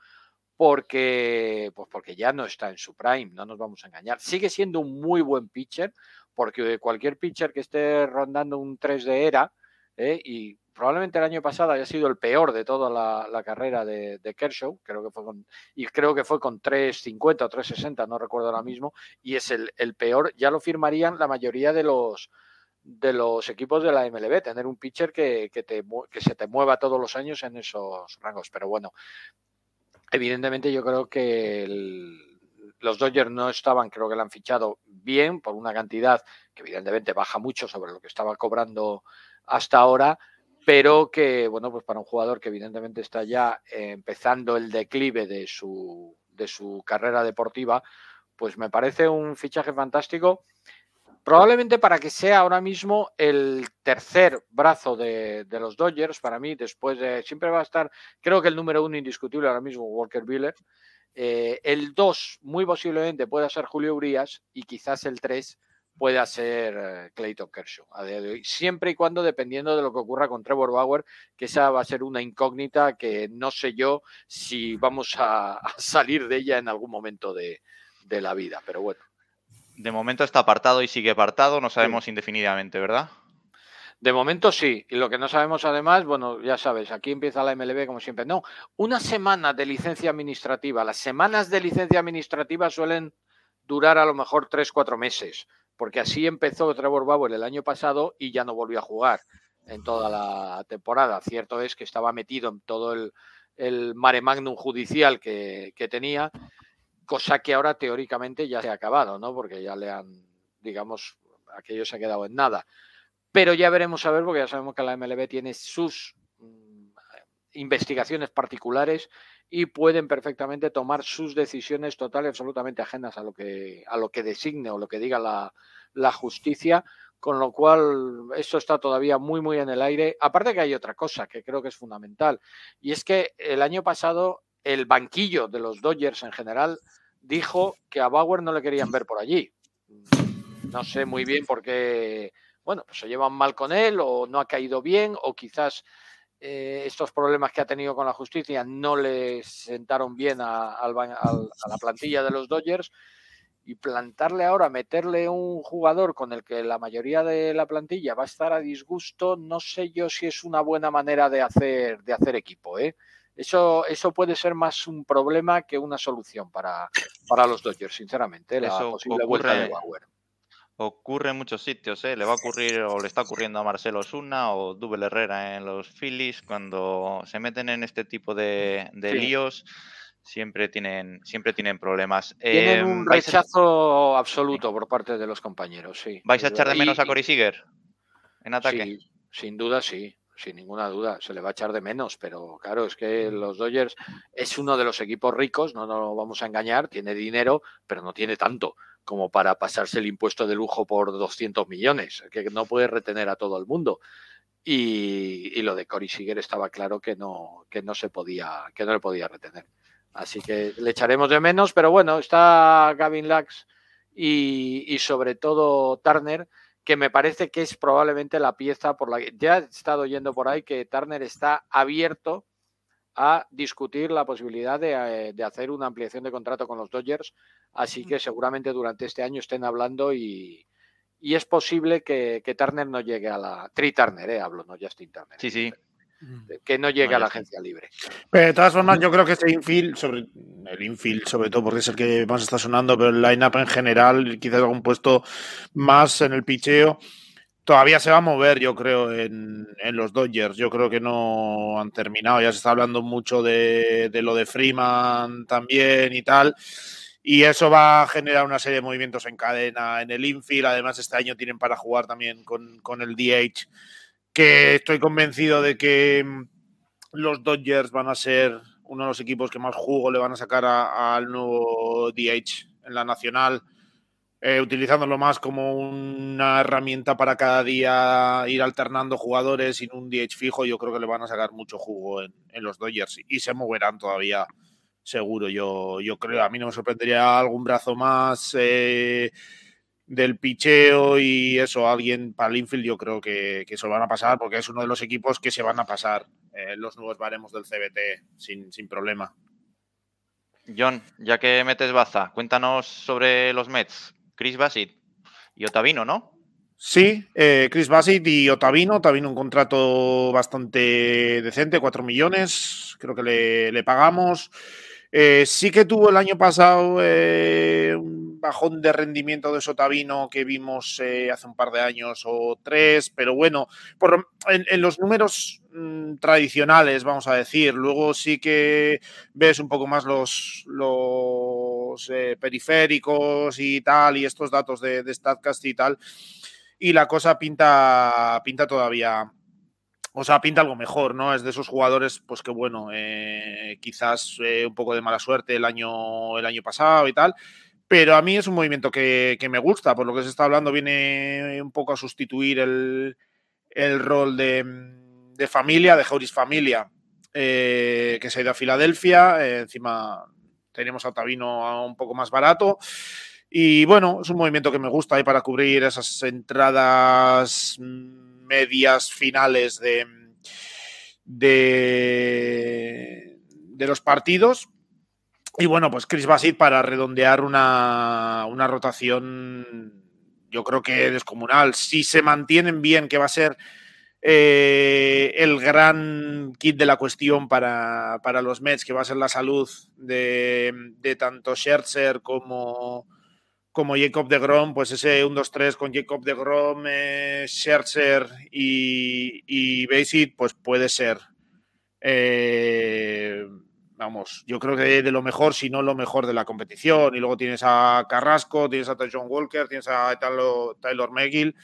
Speaker 6: porque, pues porque ya no está en su prime, no nos vamos a engañar. Sigue siendo un muy buen pitcher, porque cualquier pitcher que esté rondando un 3 de era, ¿eh? y probablemente el año pasado haya sido el peor de toda la, la carrera de, de, Kershaw, creo que fue con, y creo que fue con 3.50 o 3.60, no recuerdo ahora mismo, y es el, el, peor, ya lo firmarían la mayoría de los de los equipos de la MLB, tener un pitcher que, que, te, que se te mueva todos los años en esos rangos. Pero bueno, evidentemente yo creo que el, los Dodgers no estaban, creo que lo han fichado bien por una cantidad que evidentemente baja mucho sobre lo que estaba cobrando hasta ahora, pero que, bueno, pues para un jugador que evidentemente está ya empezando el declive de su, de su carrera deportiva, pues me parece un fichaje fantástico, probablemente para que sea ahora mismo el tercer brazo de, de los Dodgers, para mí, después de, siempre va a estar, creo que el número uno indiscutible ahora mismo, Walker Buehler, eh, el 2 muy posiblemente pueda ser Julio Urias y quizás el 3 puede hacer eh, Clayton Kershaw a día de hoy, siempre y cuando dependiendo de lo que ocurra con Trevor Bauer, que esa va a ser una incógnita que no sé yo si vamos a, salir de ella en algún momento de, la vida, pero bueno.
Speaker 3: De momento está apartado y sigue apartado, no sabemos indefinidamente, ¿verdad?
Speaker 6: De momento sí, y lo que no sabemos además, bueno, ya sabes, aquí empieza la MLB como siempre. No, una semana de licencia administrativa. Las semanas de licencia administrativa suelen durar a lo mejor tres, cuatro meses porque así empezó Trevor Bauer el año pasado y ya no volvió a jugar en toda la temporada. Cierto es que estaba metido en todo el, mare magnum judicial que, tenía, cosa que ahora teóricamente ya se ha acabado, ¿no? Porque ya le han, digamos, aquello se ha quedado en nada. Pero ya veremos a ver, porque ya sabemos que la MLB tiene sus investigaciones particulares y pueden perfectamente tomar sus decisiones total y absolutamente ajenas a lo que, a lo que designe o lo que diga la, la justicia, con lo cual esto está todavía muy, muy en el aire. Aparte que hay otra cosa que creo que es fundamental, y es que el año pasado el banquillo de los Dodgers en general dijo que a Bauer no le querían ver por allí. No sé muy bien por qué, bueno, pues se llevan mal con él o no ha caído bien o quizás eh, estos problemas que ha tenido con la justicia no le sentaron bien a, la plantilla de los Dodgers y plantarle ahora, meterle un jugador con el que la mayoría de la plantilla va a estar a disgusto, no sé yo si es una buena manera de hacer, de hacer equipo. ¿eh? Eso, eso puede ser más un problema que una solución para, para los Dodgers, sinceramente. La posible vuelta de Bauer
Speaker 3: ocurre en muchos sitios, ¿eh? Le va a ocurrir o le está ocurriendo a Marcelo Osuna o Dubel Herrera en los Phillies cuando se meten en este tipo de, líos. Siempre tienen, siempre tienen problemas.
Speaker 6: Tienen un em, rechazo absoluto por parte de los compañeros, sí.
Speaker 3: ¿Vais a echar de menos a Cory Seager en ataque?
Speaker 6: Sí, sin duda sí sin ninguna duda, se le va a echar de menos, pero claro, es que los Dodgers es uno de los equipos ricos, no nos vamos a engañar, tiene dinero, pero no tiene tanto como para pasarse el impuesto de lujo por 200 millones, que no puede retener a todo el mundo. Y, lo de Cory Seager estaba claro que no, que no se podía, que no le podía retener. Así que le echaremos de menos, pero bueno, está Gavin Lux y, y sobre todo Turner, que me parece que es probablemente la pieza por la que ya he estado oyendo por ahí que Turner está abierto a discutir la posibilidad eh, de, hacer una ampliación de contrato con los Dodgers. Así que seguramente durante este año estén hablando y, es posible que, Turner no llegue a la. Tri Turner, eh, hablo, no Justin Turner.
Speaker 3: Sí, sí.
Speaker 6: Que no llegue a la agencia libre.
Speaker 4: Pero de todas formas, yo creo que este infield, sobre el infield, sobre todo porque es el que más está sonando, pero el line-up en general, quizás algún puesto más en el picheo todavía se va a mover, yo creo, en, los Dodgers. Yo creo que no han terminado. Ya se está hablando mucho de, lo de Freeman también y tal. Y eso va a generar una serie de movimientos en cadena en el infield. Además, este año tienen para jugar también con, con el DH, que estoy convencido de que mm, los Dodgers van a ser uno de los equipos que más jugo le van a sacar al nuevo DH en la nacional eh, utilizándolo más como una herramienta para cada día ir alternando jugadores sin un DH fijo, yo creo que le van a sacar mucho jugo en, los Dodgers y se moverán todavía seguro. Yo, yo creo, a mí no me sorprendería algún brazo más eh, del picheo y eso, alguien para el infield, yo creo que, que, eso lo van a pasar porque es uno de los equipos que se van a pasar eh, los nuevos baremos del CBT sin, sin problema.
Speaker 3: John, ya que metes baza, cuéntanos sobre los Mets. Chris Bassett y Otavino, ¿no?
Speaker 4: Sí, eh, Chris Bassett y Otavino. Otavino un contrato bastante decente, 4 millones, creo que le, pagamos. Eh, sí que tuvo el año pasado eh, un bajón de rendimiento de Sotavino que vimos hace un par de años o tres, pero bueno, por, en, los números mm, tradicionales, vamos a decir, luego sí que ves un poco más los los eh, periféricos y tal, y estos datos de, de StatCast y tal. Y la cosa pinta, pinta todavía, o sea, pinta algo mejor, ¿no? Es de esos jugadores, pues que bueno, eh, quizás eh, un poco de mala suerte el año, el año pasado y tal. Pero a mí es un movimiento que, me gusta, por lo que se está hablando, viene un poco a sustituir el, el rol de, de familia, de Jauris Familia, que se ha ido a Filadelfia. Encima tenemos a Tabino un poco más barato. Y bueno, es un movimiento que me gusta ahí para cubrir esas entradas medias finales de, de, los partidos. Y bueno, pues Chris Basit para redondear una, una, rotación, yo creo que descomunal. Si se mantienen bien, que va a ser eh, el gran kit de la cuestión para, para, los Mets, que va a ser la salud de, de tanto Scherzer como, como Jacob de Grom, pues ese 1-2-3 con Jacob de Grom, eh, Scherzer y, y Basit, pues puede ser. Eh, vamos, yo creo que de lo mejor, si no lo mejor de la competición. Y luego tienes a Carrasco, tienes a John Walker, tienes a Taylor, Taylor McGill.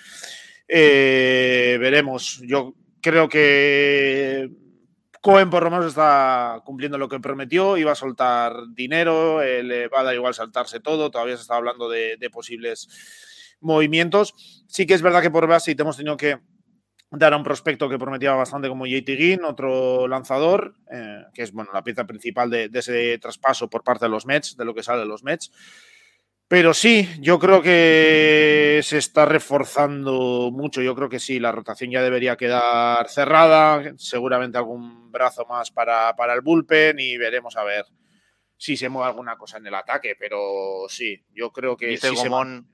Speaker 4: Eh, veremos. Yo creo que Cohen por lo menos está cumpliendo lo que prometió, iba a soltar dinero, eh, le va a dar igual saltarse todo, todavía se está hablando de, posibles movimientos. Sí que es verdad que por base hemos tenido que dar a un prospecto que prometía bastante como JT Ginn, otro lanzador, eh, que es bueno, la pieza principal de, de, ese traspaso por parte de los Mets, de lo que sale de los Mets. Pero sí, yo creo que se está reforzando mucho. Yo creo que sí, la rotación ya debería quedar cerrada. Seguramente algún brazo más para, para el bullpen y veremos a ver si se mueve alguna cosa en el ataque. Pero sí, yo creo que.
Speaker 3: Dice
Speaker 4: sí
Speaker 3: Gomón.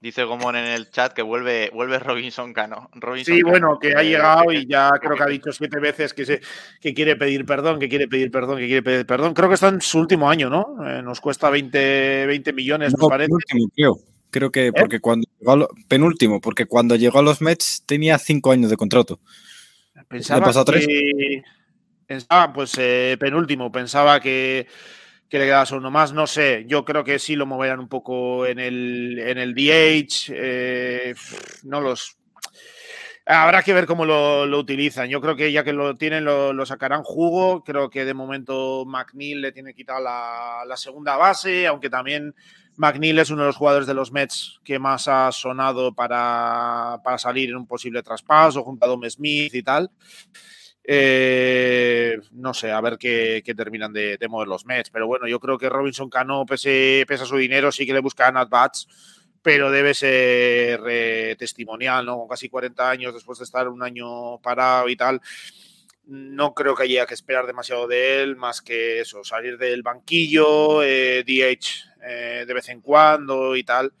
Speaker 3: Dice Gomón en el chat que vuelve, vuelve Robinson Cano. Robinson
Speaker 4: sí,
Speaker 3: Cano,
Speaker 4: bueno, que ha llegado y ya creo que ha dicho siete veces que, se, que quiere pedir perdón, que quiere pedir perdón, que quiere pedir perdón. Creo que está en su último año, ¿no? Eh, nos cuesta 20, 20 millones,
Speaker 5: no,
Speaker 4: me parece.
Speaker 5: Penúltimo, creo. Creo que porque ¿Eh? cuando llegó a lo, penúltimo, porque cuando llegó a los Mets tenía cinco años de contrato.
Speaker 4: Pensaba pasado que, tres? Pensaba, pues eh, penúltimo, pensaba que que le queda uno más, no sé, yo creo que sí lo moverán un poco en el, en el DH, eh, no los... Habrá que ver cómo lo, utilizan. Yo creo que ya que lo tienen, lo, lo, sacarán jugo. Creo que de momento McNeil le tiene quitado la, la, segunda base, aunque también McNeil es uno de los jugadores de los Mets que más ha sonado para, para salir en un posible traspaso, junto a Dom Smith y tal. Eh, no sé, a ver qué, terminan de, de, mover los Mets. Pero bueno, yo creo que Robinson Cano, pese, pese a su dinero, sí que le buscan at-bats, pero debe ser eh, testimonial, ¿no? Con casi 40 años, después de estar un año parado y tal. No creo que haya que esperar demasiado de él, más que eso, salir del banquillo, eh, DH de vez en cuando y tal.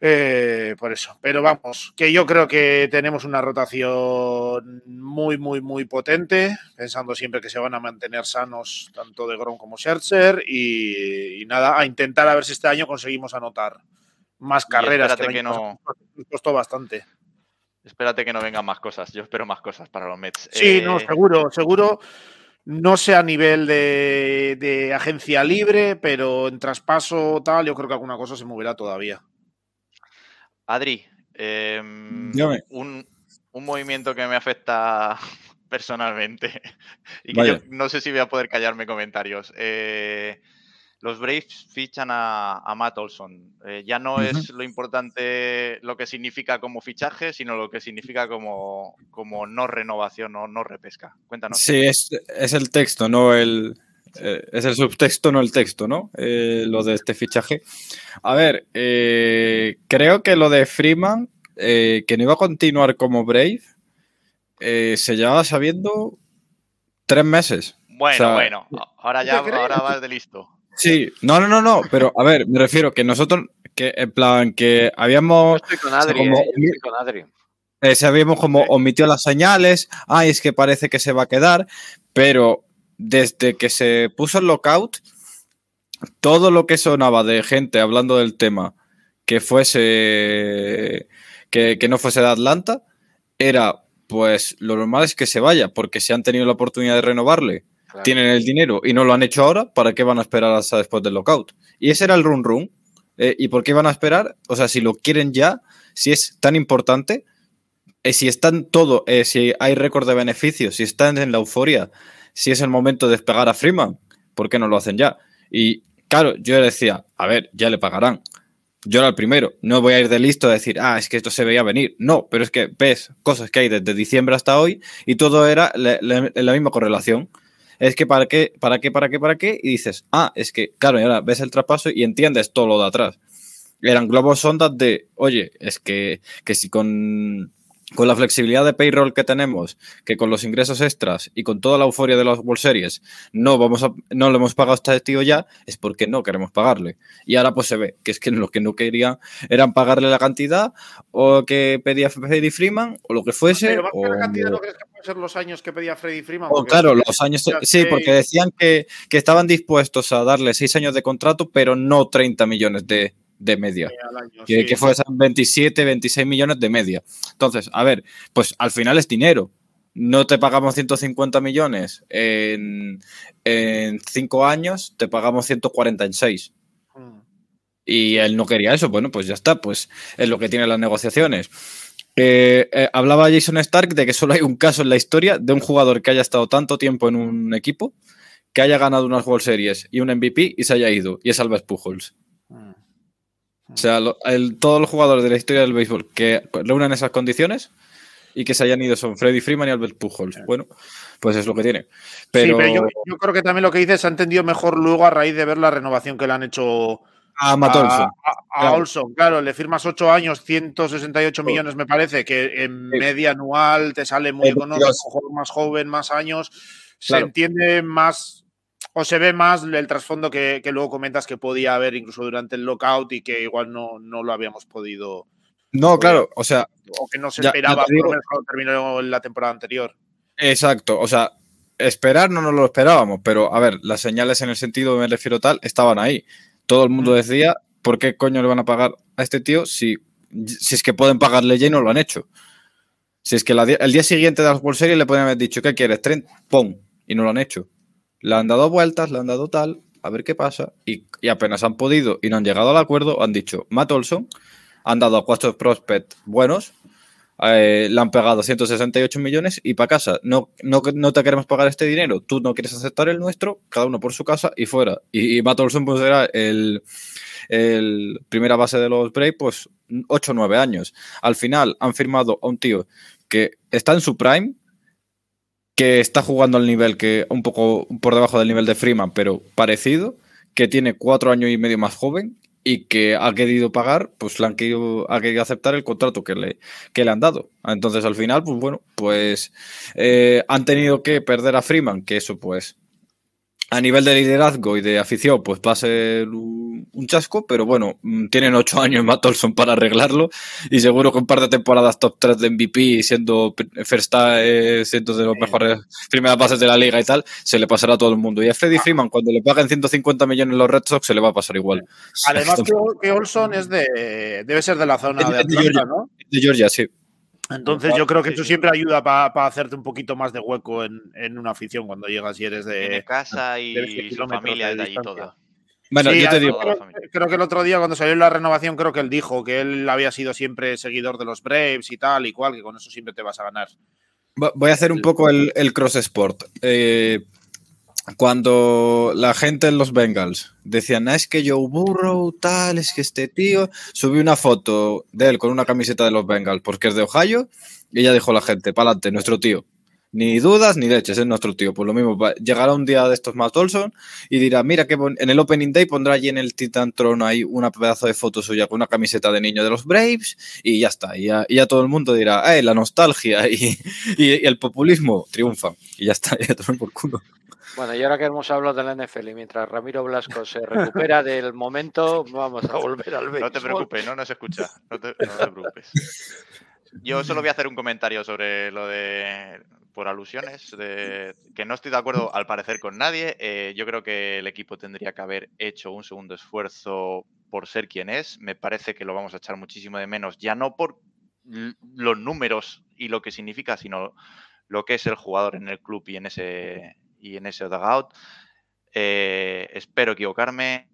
Speaker 4: Eh, por eso. Pero vamos, que yo creo que tenemos una rotación muy, muy, muy potente, pensando siempre que se van a mantener sanos tanto de Grom como Scherzer y, y, nada, a intentar a ver si este año conseguimos anotar más carreras.
Speaker 3: Que, que no
Speaker 4: nos costó bastante.
Speaker 3: Espérate que no vengan más cosas. Yo espero más cosas para los Mets.
Speaker 4: Sí, eh... no, seguro, seguro. No sé a nivel de, de agencia libre, pero en traspaso tal, yo creo que alguna cosa se moverá todavía.
Speaker 3: Adri, eh, un, un, movimiento que me afecta *laughs* personalmente *laughs* y que Vaya. yo no sé si voy a poder callarme comentarios. Eh, los Braves fichan a, a Matt Olson. Eh, ya no uh -huh. es lo importante lo que significa como fichaje, sino lo que significa como, como no renovación o no repesca. Cuéntanos.
Speaker 5: Sí, es, es el texto, no el, eh, es el subtexto, no el texto, ¿no? Eh, lo de este fichaje. A ver, eh, creo que lo de Freeman, eh, que no iba a continuar como Brave, eh, se llevaba sabiendo tres meses.
Speaker 3: Bueno, o sea, bueno, ahora ya ahora vas de listo.
Speaker 5: Sí, no, no, no, no, pero a ver, me refiero que nosotros, que en plan, que habíamos...
Speaker 6: Yo estoy con Adri, como, eh, estoy con Adri.
Speaker 5: Eh, sabíamos como omitió las señales, ay, es que parece que se va a quedar, pero desde que se puso el lockout, todo lo que sonaba de gente hablando del tema que fuese que, que, no fuese de Atlanta era pues lo normal es que se vaya porque si han tenido la oportunidad de renovarle
Speaker 6: Claro.
Speaker 5: tienen el dinero y no lo han hecho ahora, ¿para qué van a esperar hasta después del lockout? Y ese era el run run. Eh, ¿Y por qué van a esperar? O sea, si lo quieren ya, si es tan importante, eh, si están todo, eh, si hay récord de beneficios, si están en la euforia, si es el momento de despegar a Freeman, ¿por qué no lo hacen ya? Y claro, yo decía, a ver, ya le pagarán. Yo era el primero, no voy a ir de listo a decir, ah, es que esto se veía venir. No, pero es que ves cosas que hay desde diciembre hasta hoy y todo era la, la- la misma correlación. Es que para qué, para qué, para qué, para qué, y dices, ah, es que, claro, y ahora ves el traspaso y entiendes todo lo de atrás. Eran globos sondas de, oye, es que, que si con, con la flexibilidad de payroll que tenemos, que con los ingresos extras y con toda la euforia de las World Series, no, vamos a, no le hemos pagado a este tío ya, es porque no queremos pagarle. Y ahora pues se ve que es que lo que no querían eran pagarle la cantidad o que pedía Freddie Freeman o lo que fuese.
Speaker 4: Pero más que la
Speaker 5: o-
Speaker 4: cantidad, ¿no crees que pueden ser los años que pedía Freddy Freeman?
Speaker 5: o
Speaker 4: Porque
Speaker 5: claro, los años. Sí, porque decían que, que estaban dispuestos a darle seis años de contrato, pero no 30 millones de, de media.
Speaker 4: año,
Speaker 5: Que,
Speaker 4: sí.
Speaker 5: que fuesen 27, 26 millones de media. Entonces, a ver, pues al final es dinero. No te pagamos 150 millones en, en cinco años, te pagamos 146.
Speaker 4: Mm.
Speaker 5: Y él no quería eso. Bueno, pues ya está, pues es lo que tienen las negociaciones. Eh, eh, hablaba Jason Stark de que solo hay un caso en la historia de un jugador que haya estado tanto tiempo en un equipo, que haya ganado unas World Series y un MVP y se haya ido, y es Albert Pujols. O sea, lo- el- todos los jugadores de la historia del béisbol que reúnen esas condiciones y que se hayan ido son Freddie Freeman y Albert Pujols. Bueno, pues es lo que tiene. Pero,
Speaker 4: Sí, pero yo, yo creo que también lo que dices se ha entendido mejor luego a raíz de ver la renovación que le han hecho
Speaker 5: a Matt Olson.
Speaker 4: a- a
Speaker 5: claro.
Speaker 4: Olson. Claro, le firmas 8 años, 168 millones, me parece, que en
Speaker 5: Sí.
Speaker 4: media anual te sale muy
Speaker 5: Eh,
Speaker 4: económico,
Speaker 5: 22.
Speaker 4: jugador más joven, más años. Se entiende más o se ve más el trasfondo que, que luego comentas que podía haber incluso durante el lockout y que igual no, no lo habíamos podido,
Speaker 5: No, claro, o sea,
Speaker 4: o que no se
Speaker 5: Ya-
Speaker 4: esperaba
Speaker 5: digo-
Speaker 4: por menos terminó la temporada anterior.
Speaker 5: exacto. O sea, esperar no nos lo esperábamos, pero a ver, las señales en el sentido, me refiero tal, estaban ahí. Todo el mundo
Speaker 4: Mm.
Speaker 5: decía, ¿por qué coño le van a pagar a este tío si, si es que pueden pagarle ya y no lo han hecho? Si es que la el día siguiente de las World Series le pueden haber dicho, ¿qué quieres? Trent, ¡pum! Y no lo han hecho. Le han dado vueltas, le han dado tal, a ver qué pasa. Y, y apenas han podido y no han llegado al acuerdo, han dicho, Matt Olson, han dado a cuatro prospects buenos, eh, le han pagado 168 millones y para casa. No, no, no te queremos pagar este dinero, tú no quieres aceptar el nuestro, cada uno por su casa y fuera. Y, y Matt Olson pues era el, el primera base de los Braves, pues 8 o 9 años. Al final han firmado a un tío que está en su prime, que está jugando al nivel que un poco por debajo del nivel de Freeman, pero parecido, que tiene cuatro años y medio más joven y que ha querido pagar, pues le han querido, ha querido aceptar el contrato que le, que le han dado. Entonces al final, pues bueno, pues eh, han tenido que perder a Freeman, que eso pues a nivel de liderazgo y de afición, pues va a ser un, chasco, pero bueno, mm, tienen ocho años Matt Olson para arreglarlo y seguro que un par de temporadas top 3 de MVP, siendo first eh, siendo de los mejores primeras bases de la liga y tal, se le pasará a todo el mundo. Y a Freddie Freeman, cuando le paguen 150 millones los Red Sox, se le va a pasar igual.
Speaker 4: Además *laughs* que, Olson es de debe ser de la zona de
Speaker 5: de
Speaker 4: Atlanta,
Speaker 5: Georgia.
Speaker 4: ¿no?
Speaker 5: De Georgia, sí.
Speaker 4: Entonces yo creo que eso siempre ayuda para hacerte un poquito más de hueco en, en una afición cuando llegas y eres
Speaker 3: Tiene
Speaker 4: de...
Speaker 3: casa
Speaker 4: de 20
Speaker 3: y su
Speaker 4: kilómetros
Speaker 3: familia
Speaker 4: de
Speaker 3: de allí toda.
Speaker 5: Bueno,
Speaker 4: Sí,
Speaker 5: yo te digo,
Speaker 4: creo, que el otro día cuando salió la renovación creo que él dijo que él había sido siempre seguidor de los Braves y tal y cual, que con eso siempre te vas a ganar.
Speaker 5: Voy a hacer un poco el, el cross sport. Eh, cuando la gente en los Bengals decían, "Ah, es que Joe Burrow, tal, es que este tío, subí una foto de él con una camiseta de los Bengals porque es de Ohio y ya dijo la gente, pa'lante, nuestro tío. Ni dudas ni leches, es nuestro tío. Pues lo mismo, llegará un día de estos Matt Olson y dirá, mira que en el Opening Day pondrá allí en el Titan Throne ahí una pedazo de foto suya con una camiseta de niño de los Braves y ya está. Y ya, todo el mundo dirá, eh, la nostalgia *laughs* y, el populismo triunfan. Y ya está, *laughs* ya por culo.
Speaker 6: Bueno, y ahora que hemos hablado de la NFL y mientras Ramiro Blasco se recupera *laughs* del momento, vamos a volver al béisbol.
Speaker 3: No te preocupes, no nos escucha. No te, no te preocupes. Yo solo voy a hacer un comentario sobre lo de. Por alusiones, de, que no estoy de acuerdo al parecer con nadie. Eh, yo creo que el equipo tendría que haber hecho un segundo esfuerzo por ser quien es. Me parece que lo vamos a echar muchísimo de menos, ya no por los números y lo que significa, sino lo que es el jugador en el club y en ese, y en ese dugout. Eh, espero equivocarme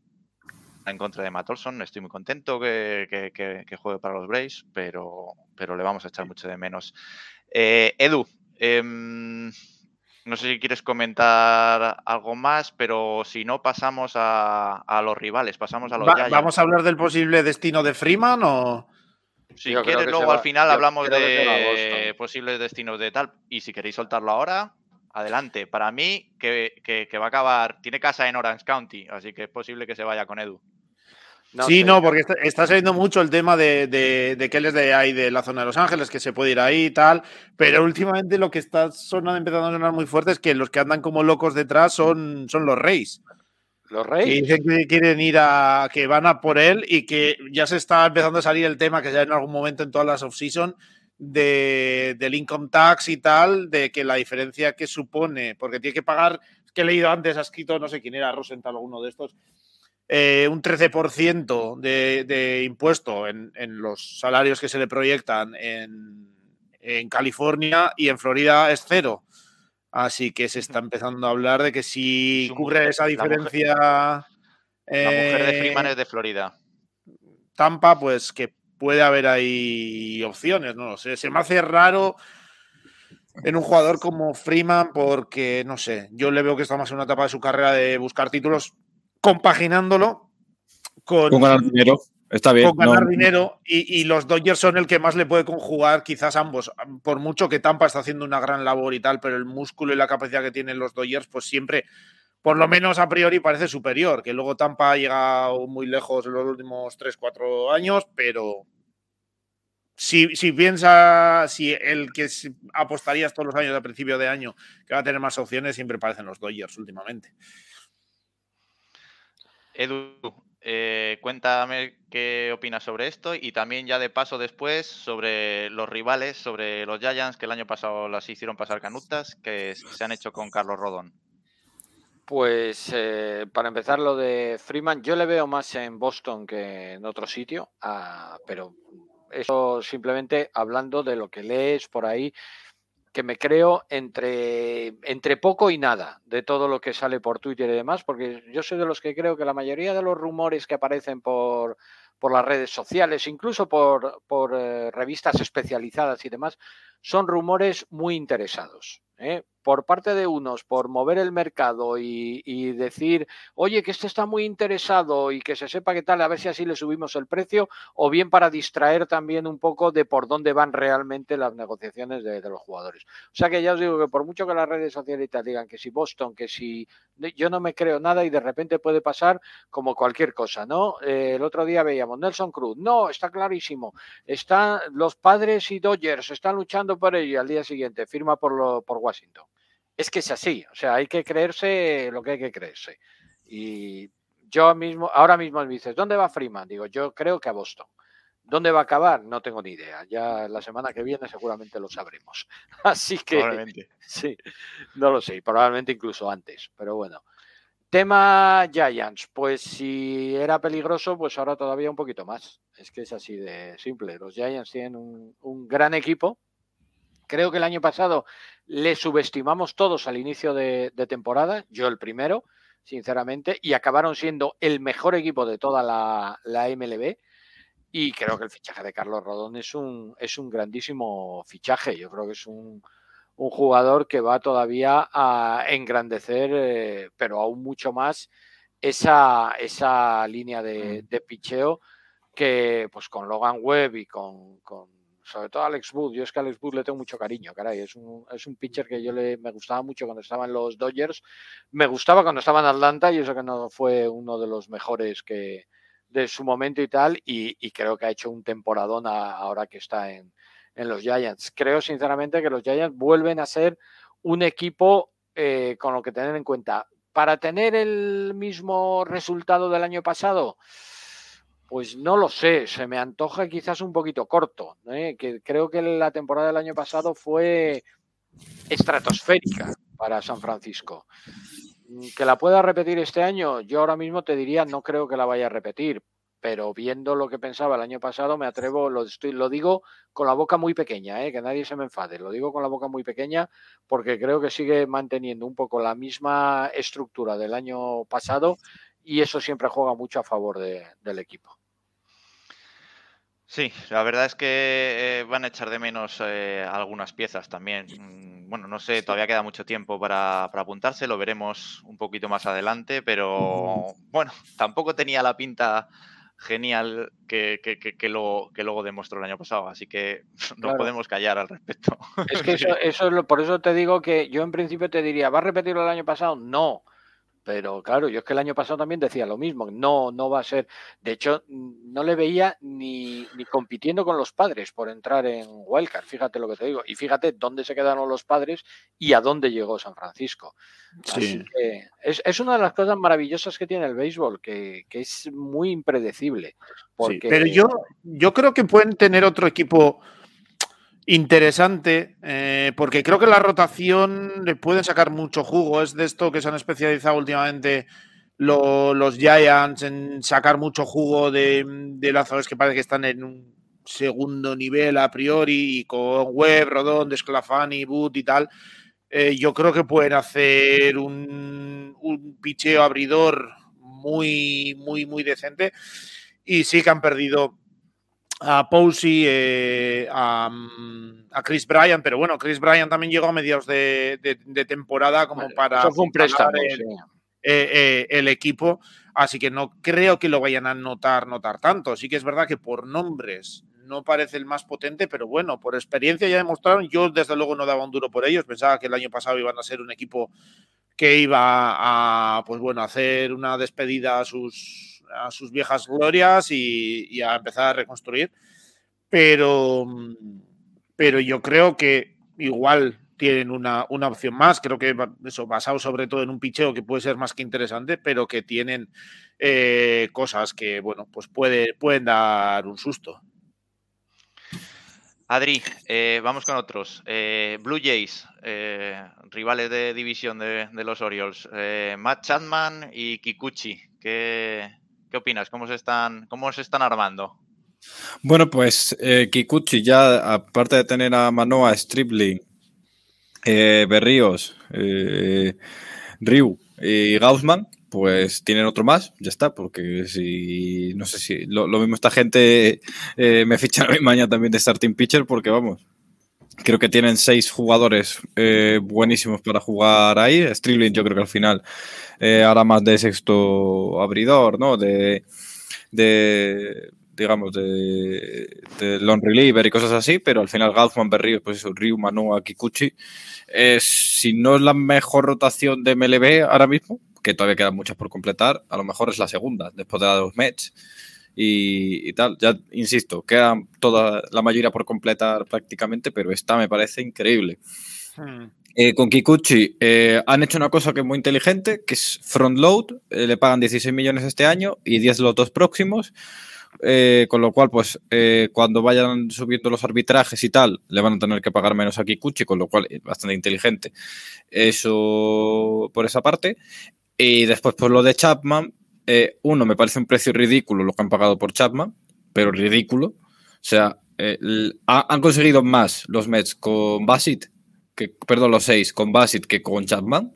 Speaker 3: en contra de Matt Olson. Estoy muy contento que, que- que- que juegue para los Braves, pero, pero le vamos a echar mucho de menos. Eh, Edu, em, no sé si quieres comentar algo más, pero si no, pasamos a, a los rivales, pasamos a los
Speaker 4: Va-. ¿Vamos a hablar del posible destino de Freeman o...?
Speaker 3: Si
Speaker 6: Yo
Speaker 3: quieres, luego
Speaker 6: va-
Speaker 3: al final
Speaker 6: yo
Speaker 3: hablamos de posibles destinos de tal. Y si queréis soltarlo ahora, adelante. Para mí, que, que- que va a acabar. Tiene casa en Orange County, así que es posible que se vaya con Edu.
Speaker 6: No
Speaker 4: sí,
Speaker 6: sé,
Speaker 4: no, porque está, está saliendo mucho el tema de, de, de que él es de ahí, de la zona de Los Ángeles, que se puede ir ahí y tal. Pero últimamente lo que está sonando, empezando a sonar muy fuerte es que los que andan como locos detrás son, son los Reyes.
Speaker 6: Los
Speaker 4: Que
Speaker 6: Reyes.
Speaker 4: dicen que quieren ir a. que van a por él y que ya se está empezando a salir el tema que ya en algún momento en todas las off-season de, del income tax y tal, de que la diferencia que supone, porque tiene que pagar, que he leído antes, ha escrito, no sé quién era, Rosenthal o uno de estos, eh, un 13% de, de impuesto en, en los salarios que se le proyectan en, en California y en Florida es cero. Así que se está empezando a hablar de que si cubre esa
Speaker 3: la mujer-
Speaker 4: diferencia
Speaker 3: La mujer de
Speaker 4: eh,
Speaker 3: Freeman es de Florida.
Speaker 4: Tampa, pues que puede haber ahí opciones, no lo sé. Se me hace raro en un jugador como Freeman porque, no sé, yo le veo que está más en una etapa de su carrera de buscar títulos, compaginándolo con,
Speaker 5: Con ganar dinero. Está bien.
Speaker 4: con ganar
Speaker 5: no-
Speaker 4: dinero y, y los Dodgers son el que más le puede conjugar quizás ambos. Por mucho que Tampa está haciendo una gran labor y tal, pero el músculo y la capacidad que tienen los Dodgers, pues siempre, por lo menos a priori, parece superior. Que luego Tampa ha llegado muy lejos en los últimos 3-4 años, pero si, si piensa, si el que apostarías todos los años a principio de año que va a tener más opciones, siempre parecen los Dodgers últimamente.
Speaker 3: Edu, eh, cuéntame qué opinas sobre esto y también ya de paso después sobre los rivales, sobre los Giants que el año pasado las hicieron pasar canutas, que se han hecho con Carlos Rodón.
Speaker 6: Pues eh, para empezar lo de Freeman, yo le veo más en Boston que en otro sitio, ah, pero eso simplemente hablando de lo que lees por ahí, que me creo entre, entre poco y nada de todo lo que sale por Twitter y demás, porque yo soy de los que creo que la mayoría de los rumores que aparecen por, por las redes sociales, incluso por, por eh, revistas especializadas y demás, son rumores muy interesados. ¿eh? Por parte de unos, por mover el mercado y, decir, oye, que este está muy interesado y que se sepa qué tal, a ver si así le subimos el precio, o bien para distraer también un poco de por dónde van realmente las negociaciones de, los jugadores. O sea que ya os digo que por mucho que las redes sociales digan que si Boston, que si yo no me creo nada y de repente puede pasar como cualquier cosa, ¿no? Eh, el otro día veíamos Nelson Cruz, no, está clarísimo, están los padres y Dodgers están luchando por ello y al día siguiente firma por, lo, por Washington. Es que es así, o sea, hay que creerse lo que hay que creerse. Y yo mismo, ahora mismo me dices, ¿dónde va Freeman? Digo, yo creo que a Boston. ¿Dónde va a acabar? No tengo ni idea. Ya la semana que viene seguramente lo sabremos. *laughs* Así que
Speaker 3: Probablemente. *laughs*
Speaker 6: sí, no lo sé, probablemente incluso antes, pero bueno. Tema Giants, pues si era peligroso, pues ahora todavía un poquito más. Es que es así de simple. Los Giants tienen un, un gran equipo. Creo que el año pasado le subestimamos todos al inicio de, de temporada, yo el primero, sinceramente, y acabaron siendo el mejor equipo de toda la, la MLB. Y creo que el fichaje de Carlos Rodón es un, es un grandísimo fichaje. Yo creo que es un, un jugador que va todavía a engrandecer, eh, pero aún mucho más, esa, esa línea de, de picheo que pues con Logan Webb y con, con, sobre todo Alex Wood, yo es que a Alex Wood le tengo mucho cariño, caray, es un, es un pitcher que yo le, me gustaba mucho cuando estaba en los Dodgers, me gustaba cuando estaba en Atlanta y eso que no fue uno de los mejores que de su momento y tal, y, creo que ha hecho un temporadón ahora que está en, en los Giants. Creo sinceramente que los Giants vuelven a ser un equipo eh, con lo que tener en cuenta. Para tener el mismo resultado del año pasado, pues no lo sé, se me antoja quizás un poquito corto, ¿eh? que creo que la temporada del año pasado fue estratosférica para San Francisco. Que la pueda repetir este año, yo ahora mismo te diría, no creo que la vaya a repetir, pero viendo lo que pensaba el año pasado, me atrevo, lo, estoy, lo digo con la boca muy pequeña, ¿eh? que nadie se me enfade, lo digo con la boca muy pequeña porque creo que sigue manteniendo un poco la misma estructura del año pasado y eso siempre juega mucho a favor del equipo.
Speaker 3: Sí, la verdad es que eh, van a echar de menos eh, algunas piezas también. Mm, bueno, no sé, todavía queda mucho tiempo para, apuntarse, lo veremos un poquito más adelante, pero bueno, tampoco tenía la pinta genial que, que, lo, que luego demostró el año pasado, así que *laughs* no podemos callar al respecto.
Speaker 6: Es que eso, *laughs* eso es lo, por eso te digo que yo en principio te diría, ¿va a repetirlo el año pasado? No pero claro, yo es que el año pasado también decía lo mismo, no, no va a ser. De hecho, no le veía ni, ni compitiendo con los padres por entrar en Wildcard, fíjate lo que te digo. Y fíjate dónde se quedaron los padres y a dónde llegó San Francisco. Sí. es, es, una de las cosas maravillosas que tiene el béisbol, que, que es muy impredecible. Porque...
Speaker 4: pero yo, yo creo que pueden tener otro equipo interesante, eh, porque creo que la rotación le puede sacar mucho jugo. Es de esto que se han especializado últimamente los Giants en sacar mucho jugo de, de lanzadores que parece que están en un segundo nivel a priori, y con Webb, Rodón, Desclafani, Boot y tal. Eh, yo creo que pueden hacer un, un picheo abridor muy, muy, muy decente. Y sí que han perdido a Posey, eh, mm, a, Chris Bryan, pero bueno, Chris Bryan también llegó a mediados de, temporada como para
Speaker 6: el,
Speaker 4: eh, eh, el, equipo, así que no creo que lo vayan a notar, notar tanto. Sí que es verdad que por nombres no parece el más potente, pero bueno, por experiencia ya demostraron, yo desde luego no daba un duro por ellos, pensaba que el año pasado iban a ser un equipo que iba a, pues bueno, hacer una despedida a sus a sus viejas glorias y, a empezar a reconstruir. Pero, pero yo creo que igual tienen una, opción más. Creo que eso, basado sobre todo en un picheo que puede ser más que interesante, pero que tienen eh, cosas que, bueno, pues puede, pueden dar un susto.
Speaker 3: Adri, eh, vamos con otros. Eh, Blue Jays, rivales de división de, de los Orioles. Matt Chapman y Kikuchi. ¿Qué, ¿Qué opinas? ¿Cómo se están, cómo se están armando?
Speaker 5: Bueno, pues eh, Kikuchi ya, aparte de tener a Manoa, Stripling, eh, Berríos, eh, Ryu y Gaussman, pues tienen otro más, ya está, porque si, no sé si, lo, mismo esta gente me ficha *laughs* mañana también de starting pitcher, porque vamos, creo que tienen seis jugadores buenísimos para jugar ahí. Stripling yo creo que al final eh, ahora más de sexto abridor, ¿no? De, digamos, de, de long reliever y cosas así, pero al final Gaussman, Berríos, pues eso, Ryu, Manu, Kikuchi, es, si no es la mejor rotación de MLB ahora mismo, que todavía quedan muchas por completar, a lo mejor es la segunda, después de la de los Mets y, tal. Ya, insisto, queda toda la mayoría por completar prácticamente, pero esta me parece increíble. Hmm. Eh, con Kikuchi eh, han hecho una cosa que es muy inteligente, que es front load, eh, le pagan 16 millones este año y 10 los dos próximos, con lo cual pues cuando vayan subiendo los arbitrajes y tal, le van a tener que pagar menos a Kikuchi, con lo cual es bastante inteligente eso por esa parte. Y después por lo de Chapman, uno, me parece un precio ridículo lo que han pagado por Chapman, pero ridículo. O sea, han conseguido más los Mets con Basit que, perdón, los seis con Basit que con Chapman.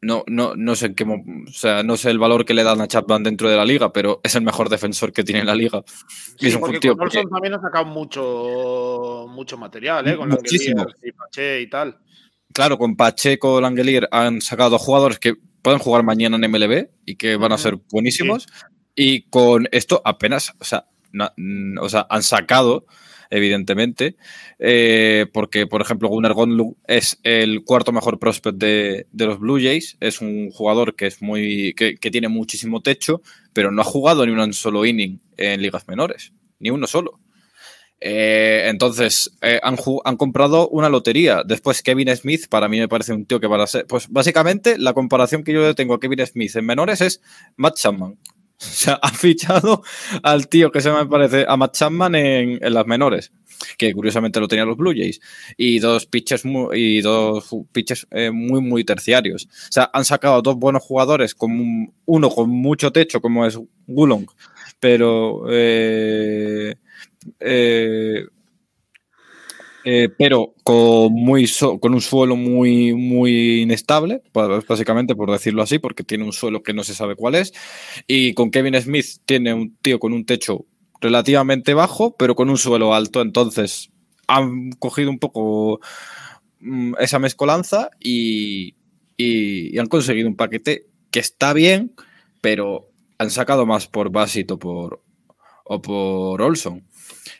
Speaker 5: No, no, no sé qué, o sea, no sé el valor que le dan a Chapman dentro de la liga, pero es el mejor defensor que tiene la liga.
Speaker 4: Sí, porque con también ha sacado mucho, mucho material, ¿eh? Con
Speaker 5: Muchísimo.
Speaker 4: y Pache y tal.
Speaker 5: Claro, con Pacheco, Langelier han sacado jugadores que pueden jugar mañana en MLB y que van a ser buenísimos. Y con esto apenas, o sea, o sea, han sacado evidentemente, eh, porque, por ejemplo, Gunnar Gondlu es el cuarto mejor prospect de, los Blue Jays, es un jugador que, es muy, que, tiene muchísimo techo, pero no ha jugado ni un solo inning en ligas menores, ni uno solo. Eh, entonces, eh, han, han, comprado una lotería. Después, Kevin Smith, para mí me parece un tío que va a ser. Pues básicamente, la comparación que yo tengo a Kevin Smith en menores es Matt Chapman. *laughs* O sea, ha fichado al tío que se me parece a Matt Chapman en, las menores, que curiosamente lo tenían los Blue Jays, y dos pitches muy, y dos pitches eh, muy, muy terciarios. O sea, han sacado dos buenos jugadores, con uno con mucho techo, como es Gulong, pero eh, eh, eh, pero con, un suelo muy, muy inestable, básicamente por decirlo así, porque tiene un suelo que no se sabe cuál es. Y con Kevin Smith tiene un tío con un techo relativamente bajo, pero con un suelo alto. Entonces han cogido un poco mm, esa mezcolanza y, han conseguido un paquete que está bien, pero han sacado más por Bassett o por, o por Olson.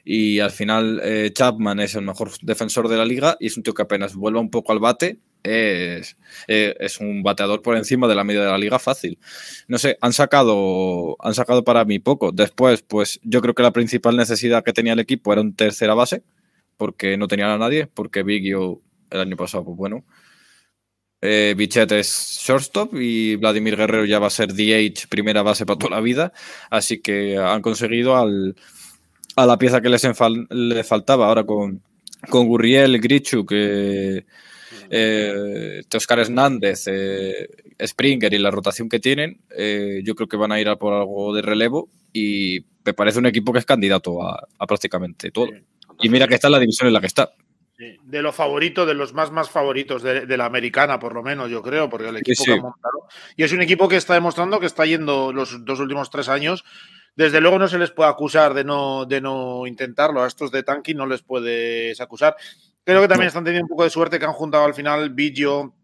Speaker 5: Y al final eh, Chapman es el mejor defensor de la liga y es un tío que apenas vuelva un poco al bate. Es, eh, es un bateador por encima de la media de la liga fácil. No sé, han sacado, han sacado para mí poco. Después, pues yo creo que la principal necesidad que tenía el equipo era un tercera base, porque no tenían a nadie, porque Biggio el año pasado, pues bueno, eh, es shortstop y Vladimir Guerrero ya va a ser DH, primera base para toda la vida. Así que han conseguido al, a la pieza que les le faltaba ahora con, con Gurriel, Grichu, que eh, Oscar Hernández, eh, Springer y la rotación que tienen, eh, yo creo que van a ir a por algo de relevo y me parece un equipo que es candidato a, prácticamente todo. Y mira que está en la división en la que está.
Speaker 4: De los favoritos, de los más más favoritos de, la americana, por lo menos, yo creo, porque el equipo que ha montado. Y es un equipo que está demostrando que está yendo los dos últimos tres años desde luego no se les puede acusar de no, de no intentarlo. A estos de Tanky no les puedes acusar. Creo que también están teniendo un poco de suerte que han juntado al final Villo,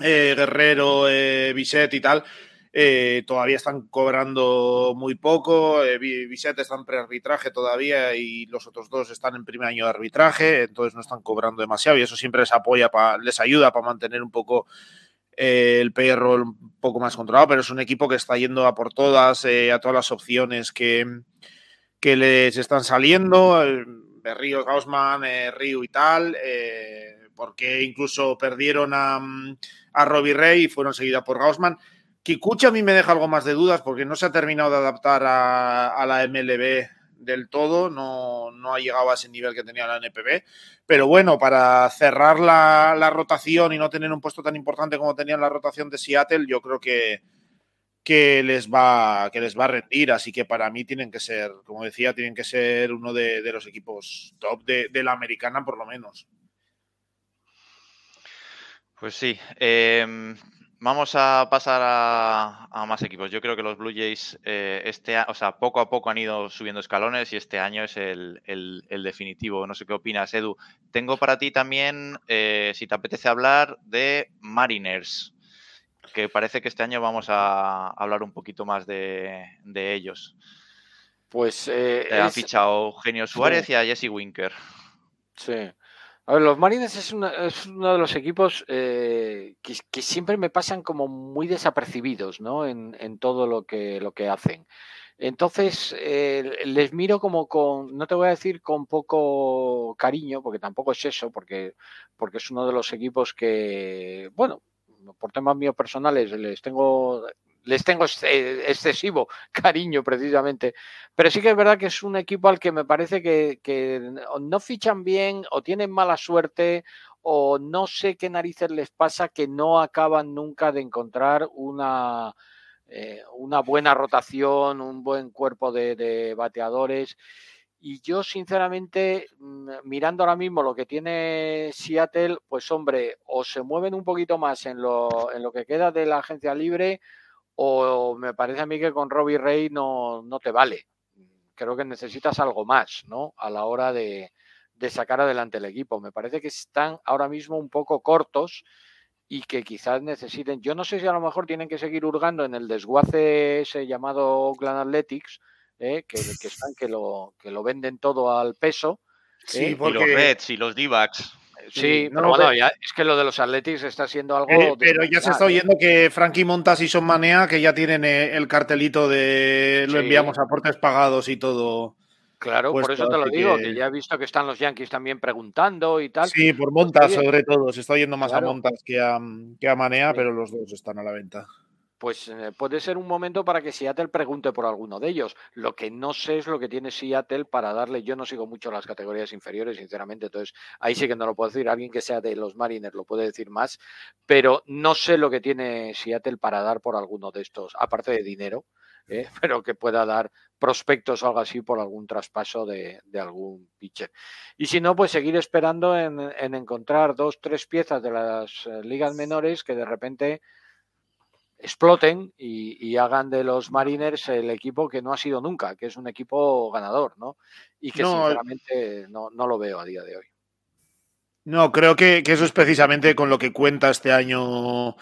Speaker 4: eh, Guerrero, eh, y tal. Eh, todavía están cobrando muy poco. Eh, está en prearbitraje todavía y los otros dos están en primer año de arbitraje, entonces no están cobrando demasiado y eso siempre les apoya, les ayuda para mantener un poco eh, el perro un poco más controlado, pero es un equipo que está yendo a por todas, eh, a todas las opciones que, que les están saliendo, de Río, Gaussman, eh, Río y tal, porque incluso perdieron a, a Robbie Rey y fueron seguidas por Gaussman. Kikuchi a mí me deja algo más de dudas porque no se ha terminado de adaptar a, a la MLB del todo, no, no, ha llegado a ese nivel que tenía la NPB. Pero bueno, para cerrar la, rotación y no tener un puesto tan importante como tenían la rotación de Seattle, yo creo que, que, les, va, que les va a rendir. Así que para mí tienen que ser, como decía, tienen que ser uno de, los equipos top de, la americana, por lo menos.
Speaker 3: Pues sí. Eh, Vamos a pasar a, más equipos. Yo creo que los Blue Jays, eh, este, o sea, poco a poco han ido subiendo escalones y este año es el, definitivo. No sé qué opinas, Edu. Tengo para ti también, eh, si te apetece hablar, de Mariners, que parece que este año vamos a hablar un poquito más de, ellos.
Speaker 6: Pues eh,
Speaker 3: han fichado Eugenio Suárez y a Jesse Winker.
Speaker 6: Sí. A ver, los Marines es, uno de los equipos eh, que, siempre me pasan como muy desapercibidos, ¿no? En, todo lo que, lo que hacen. Entonces, eh, les miro como con, no te voy a decir con poco cariño, porque tampoco es eso, porque, porque es uno de los equipos que, bueno, por temas míos personales les tengo les tengo excesivo *laughs* cariño precisamente. Pero sí que es verdad que es un equipo al que me parece que, no fichan bien o tienen mala suerte o no sé qué narices les pasa que no acaban nunca de encontrar una, eh, una buena rotación, un buen cuerpo de, bateadores. Y yo, sinceramente, mm, mirando ahora mismo lo que tiene Seattle, pues hombre, o se mueven un poquito más en lo, en lo que queda de la agencia libre, o me parece a mí que con Robbie Rey no, no te vale. Creo que necesitas algo más, ¿no? A la hora de, sacar adelante el equipo. Me parece que están ahora mismo un poco cortos y que quizás necesiten. Yo no sé si a lo mejor tienen que seguir hurgando en el desguace ese llamado Oakland Athletics, ¿eh? que, que, están, que, lo, que lo venden todo al peso.
Speaker 3: Sí, ¿eh? porque... Y los Reds y los d
Speaker 6: Sí, pero bueno, es que lo de los Athletics está siendo algo.
Speaker 4: pero ya se está oyendo que Frankie Montas y Son Manea, que ya tienen eh, el cartelito de lo enviamos a aportes pagados y todo.
Speaker 6: Claro, por eso te lo digo, que... ya he visto que están los Yankees también preguntando y tal.
Speaker 4: Sí, por Montas sobre todo. Se está oyendo más a Montas que a, que a Manea, pero los dos están a la venta
Speaker 6: pues eh, puede ser un momento para que Seattle pregunte por alguno de ellos. Lo que no sé es lo que tiene Seattle para darle. Yo no sigo mucho las categorías inferiores, sinceramente, entonces ahí sí que no lo puedo decir. Alguien que sea de los Mariners lo puede decir más, pero no sé lo que tiene Seattle para dar por alguno de estos, aparte de dinero. ¿eh? *laughs* pero que pueda dar prospectos o algo así por algún traspaso de, algún pitcher. Y si no, pues seguir esperando en, encontrar dos, tres piezas de las eh, ligas menores que de repente exploten y, hagan de los Mariners el equipo que no ha sido nunca, que es un equipo ganador, ¿no? Y que sinceramente no, lo veo a día de hoy.
Speaker 4: No, creo que, que, eso es precisamente con lo que cuenta este año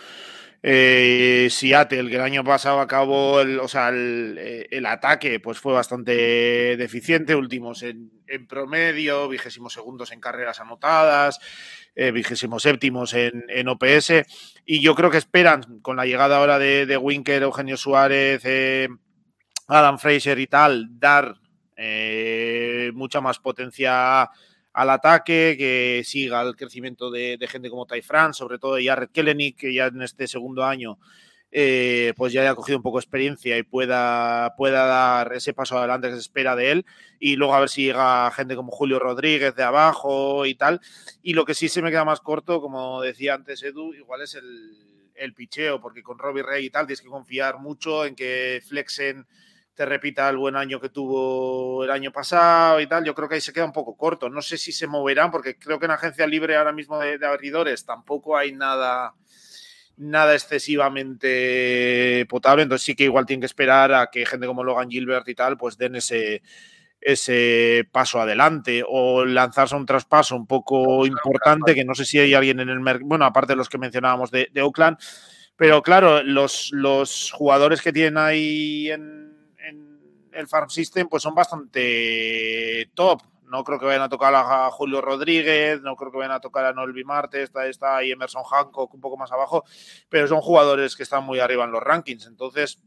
Speaker 4: eh, Seattle, que el año pasado acabó, el, o sea, el, eh, ataque pues fue bastante deficiente, últimos en, promedio, vigésimos segundos en carreras anotadas, eh, vigésimos séptimos en, en, OPS, y yo creo que esperan, con la llegada ahora de, de Winker, Eugenio Suárez, eh, Adam Fraser y tal, dar mucha más potencia al ataque, que siga el crecimiento de, gente como Ty France, sobre todo Jared Kellenick, que ya en este segundo año eh, pues ya haya cogido un poco de experiencia y pueda, pueda dar ese paso adelante que se espera de él. Y luego a ver si llega gente como Julio Rodríguez de abajo y tal. Y lo que sí se me queda más corto, como decía antes Edu, igual es el, el picheo, porque con Robbie Rey y tal tienes que confiar mucho en que flexen te repita el buen año que tuvo el año pasado y tal. Yo creo que ahí se queda un poco corto. No sé si se moverán, porque creo que en agencia libre ahora mismo de, de abridores tampoco hay nada, nada excesivamente potable. Entonces sí que igual tienen que esperar a que gente como Logan Gilbert y tal, pues den ese, ese paso adelante o lanzarse un traspaso un poco importante, que no sé si hay alguien en el mercado, bueno, aparte de los que mencionábamos de, de Oakland, pero claro, los, los jugadores que tienen ahí en el Farm System pues son bastante top. No creo que vayan a tocar a Julio Rodríguez, no creo que vayan a tocar a Noel Marte, está, está ahí Emerson Hancock un poco más abajo, pero son jugadores que están muy arriba en los rankings. Entonces,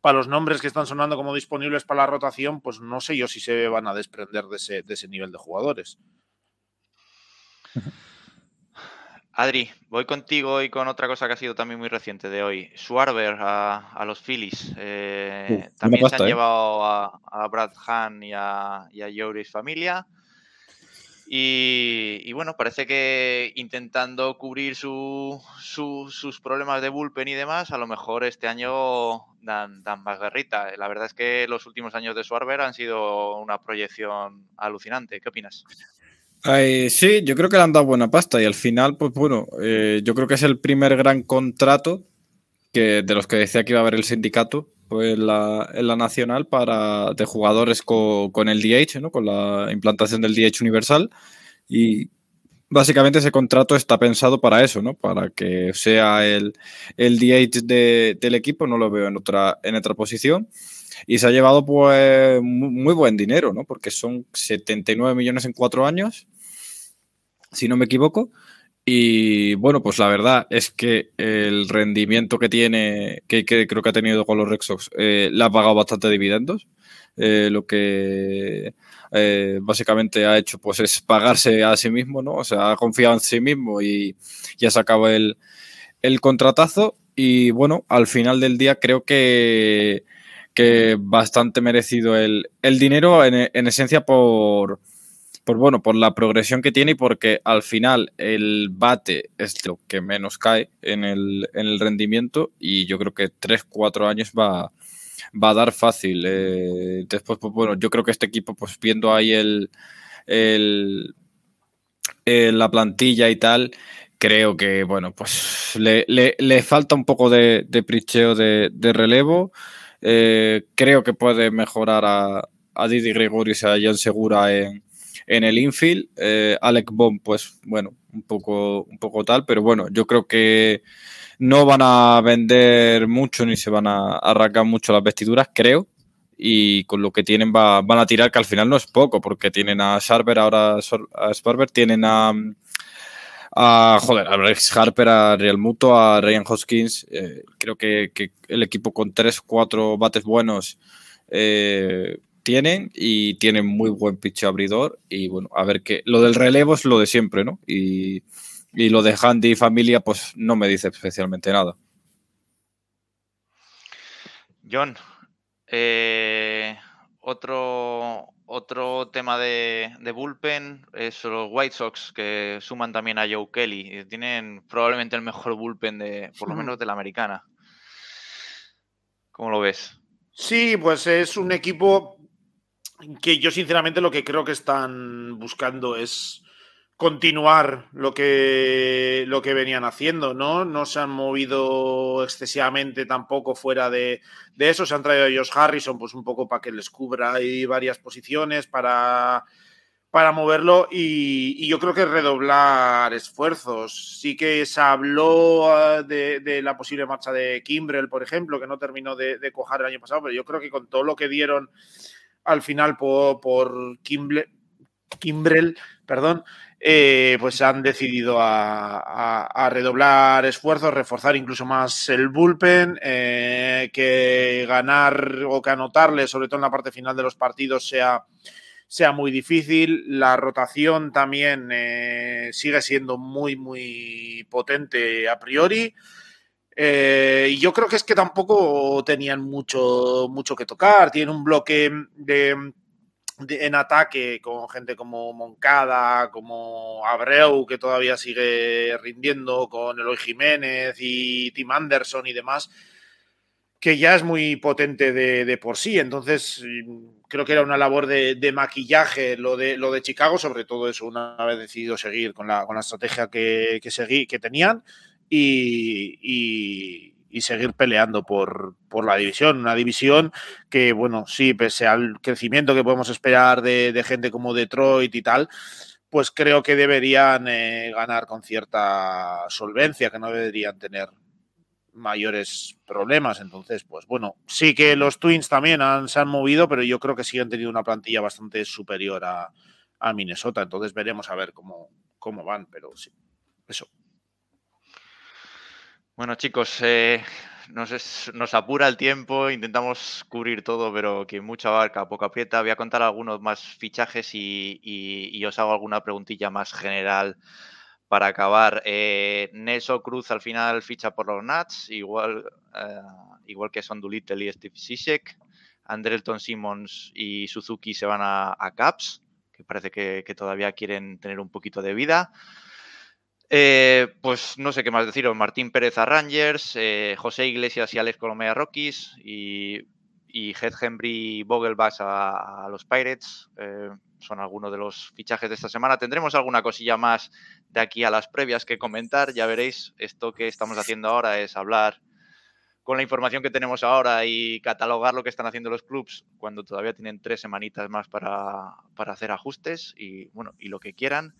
Speaker 4: para los nombres que están sonando como disponibles para la rotación, pues no sé yo si se van a desprender de ese, de ese nivel de jugadores. *laughs*
Speaker 3: Adri, voy contigo y con otra cosa que ha sido también muy reciente de hoy. Schwarber a, los Phillies. Eh, también se han ¿eh? llevado a, Brad Hahn y a, y Familia. Y, bueno, parece que intentando cubrir sus problemas de bullpen y demás, a lo mejor este año dan, dan, más guerrita. La verdad es que los últimos años de Schwarber han sido una proyección alucinante. ¿Qué opinas?
Speaker 5: Sí, yo creo que le han dado buena pasta y al final, pues bueno, eh, yo creo que es el primer gran contrato que, de los que decía que iba a haber el sindicato pues, en, la, nacional para, de jugadores con, el DH, ¿no? con la implantación del DH universal. Y básicamente ese contrato está pensado para eso, ¿no? para que sea el, el DH del equipo, no lo veo en otra, en otra posición y se ha llevado pues muy buen dinero, ¿no? Porque son 79 millones en cuatro años si no me equivoco. Y bueno, pues la verdad es que el rendimiento que tiene, que, creo que ha tenido con los Red Sox, eh, le ha pagado bastante dividendos. Eh, lo que eh, básicamente ha hecho pues es pagarse a sí mismo, ¿no? O sea, ha confiado en sí mismo y ya sacado el, el contratazo. Y bueno, al final del día creo que, que bastante merecido el, el dinero en esencia por, por bueno, por la progresión que tiene y porque al final el bate es lo que menos cae en el, rendimiento y yo creo que 3-4 años va, va a dar fácil. Eh, después, pues bueno, yo creo que este equipo, pues viendo ahí el, el, la plantilla y tal, creo que, bueno, pues le, falta un poco de, pricheo de, relevo. Eh, creo que puede mejorar a, a Didi Gregoris y a Jan Segura en, en el infield, eh, Alec Bomb, pues bueno, un poco, un poco tal, pero bueno, yo creo que no van a vender mucho ni se van a arrancar mucho las vestiduras, creo. Y con lo que tienen van a tirar, que al final no es poco, porque tienen a Sharper, ahora a Sparber, tienen a, a joder, a Rex Harper, a Real Muto, a Ryan Hoskins. Eh, creo que, el equipo con 3-4 bates buenos eh, tienen y tienen muy buen pitch abridor y bueno, a ver qué. Lo del relevo es lo de siempre, ¿no? Y, lo de Handy y familia, pues no me dice especialmente nada.
Speaker 3: John, eh, otro, otro tema de, de, bullpen es los White Sox que suman también a Joe Kelly. Tienen probablemente el mejor bullpen de, por lo menos de la americana. ¿Cómo lo ves?
Speaker 4: Sí, pues es un equipo que yo sinceramente lo que creo que están buscando es continuar lo que, lo que venían haciendo, ¿no? No se han movido excesivamente tampoco fuera de, eso. Se han traído a Josh Harrison, pues un poco para que les cubra ahí varias posiciones, para, para moverlo. Y, yo creo que redoblar esfuerzos. Sí que se habló ah, de, la posible marcha de Kimbrel, por ejemplo, que no terminó de, de cojar el año pasado, pero yo creo que con todo lo que dieron al final por, por Kimbrel, perdón, eh, pues han decidido a, redoblar esfuerzos, reforzar incluso más el bullpen, eh, que ganar o que anotarle, sobre todo en la parte final de los partidos, sea, sea muy difícil. La rotación también eh, sigue siendo muy, muy potente a priori. Y yo creo que es que tampoco tenían mucho, mucho que tocar. Tiene un bloque de en ataque con gente como Moncada, como Abreu, que todavía sigue rindiendo, con Eloy Jiménez y Tim Anderson y demás, que ya es muy potente de, por sí. Entonces, creo que era una labor de, maquillaje lo de, lo de Chicago, sobre todo eso, una vez decidido seguir con la, con la estrategia que, que, seguí, que tenían. Y, seguir peleando por, la división. Una división que, bueno, sí, pese al crecimiento que podemos esperar de, gente como Detroit y tal, pues creo que deberían eh, ganar con cierta solvencia, que no deberían tener mayores problemas. Entonces, pues bueno, sí que los Twins también han, se han movido, pero yo creo que sí han tenido una plantilla bastante superior a, a Minnesota. Entonces veremos a ver cómo, cómo van, pero sí, eso.
Speaker 3: Bueno, chicos, eh, nos, apura el tiempo, intentamos cubrir todo, pero que mucha barca, poca aprieta. Voy a contar algunos más fichajes y, os hago alguna preguntilla más general para acabar. Eh, Nelson Cruz al final ficha por los Nats, igual, eh, igual que Son Doolittle y Steve Sisek. Andrelton Simmons y Suzuki se van a, Caps, que parece que todavía quieren tener un poquito de vida. Eh, pues no sé qué más deciros. Martín Pérez a Rangers, eh, José Iglesias y Alex Colomea Rockies y, y Henry Vogelbach a, los Pirates. Eh, son algunos de los fichajes de esta semana. Tendremos alguna cosilla más de aquí a las previas que comentar. Ya veréis, esto que estamos haciendo ahora es hablar con la información que tenemos ahora y catalogar lo que están haciendo los clubs cuando todavía tienen tres semanitas más para, para hacer ajustes y bueno, y lo que quieran.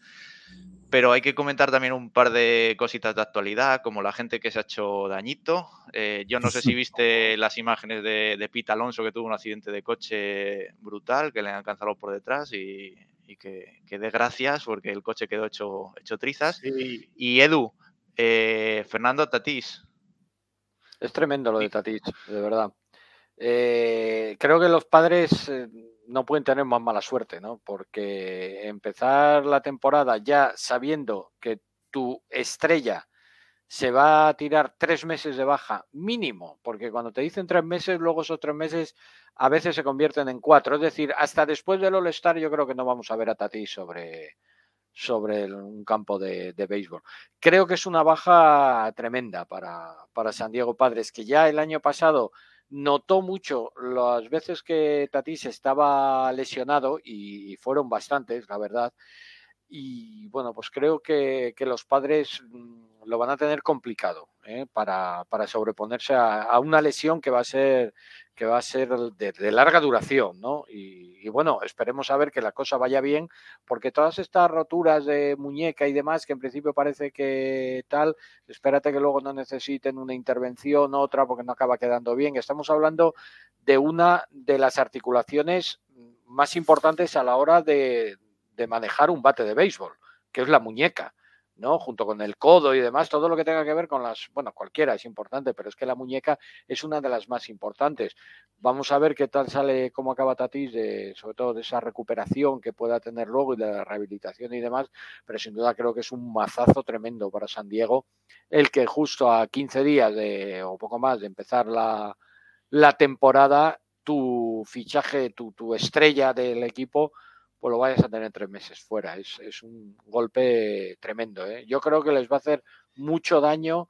Speaker 3: Pero hay que comentar también un par de cositas de actualidad, como la gente que se ha hecho dañito. Eh, yo no sé si *laughs* viste las imágenes de, de Pete Alonso, que tuvo un accidente de coche brutal, que le han alcanzado por detrás y, que, que dé gracias porque el coche quedó hecho, hecho trizas. Y Edu, eh, Fernando Tatís.
Speaker 6: Es tremendo lo de Tatís, de verdad. Eh, creo que los padres no pueden tener más mala suerte, ¿no? Porque empezar la temporada ya sabiendo que tu estrella se va a tirar tres meses de baja mínimo, porque cuando te dicen tres meses, luego esos tres meses a veces se convierten en cuatro. Es decir, hasta después del All-Star yo creo que no vamos a ver a Tati sobre, sobre un campo de, de, béisbol. Creo que es una baja tremenda para, para San Diego Padres, que ya el año pasado notó mucho las veces que Tatis estaba lesionado y fueron bastantes, la verdad. Y bueno, pues creo que, los padres mm, lo van a tener complicado ¿eh? para, sobreponerse a, una lesión que va a ser que va a ser de, larga duración, ¿no? Y, bueno, esperemos a ver que la cosa vaya bien, porque todas estas roturas de muñeca y demás, que en principio parece que tal, espérate que luego no necesiten una intervención, otra, porque no acaba quedando bien. Estamos hablando de una de las articulaciones más importantes a la hora de, de manejar un bate de béisbol, que es la muñeca. Junto con el codo y demás, todo lo que tenga que ver con las, bueno, cualquiera es importante, pero es que la muñeca es una de las más importantes. Vamos a ver qué tal sale, cómo acaba Tatis, de, sobre todo de esa recuperación que pueda tener luego y de la rehabilitación y demás, pero sin duda creo que es un mazazo tremendo para San Diego, el que justo a 15 días de, o poco más de empezar la, la temporada, tu fichaje, tu, tu estrella del equipo, pues lo vayas a tener tres meses fuera. Es, un golpe tremendo. ¿eh? Yo creo que les va a hacer mucho daño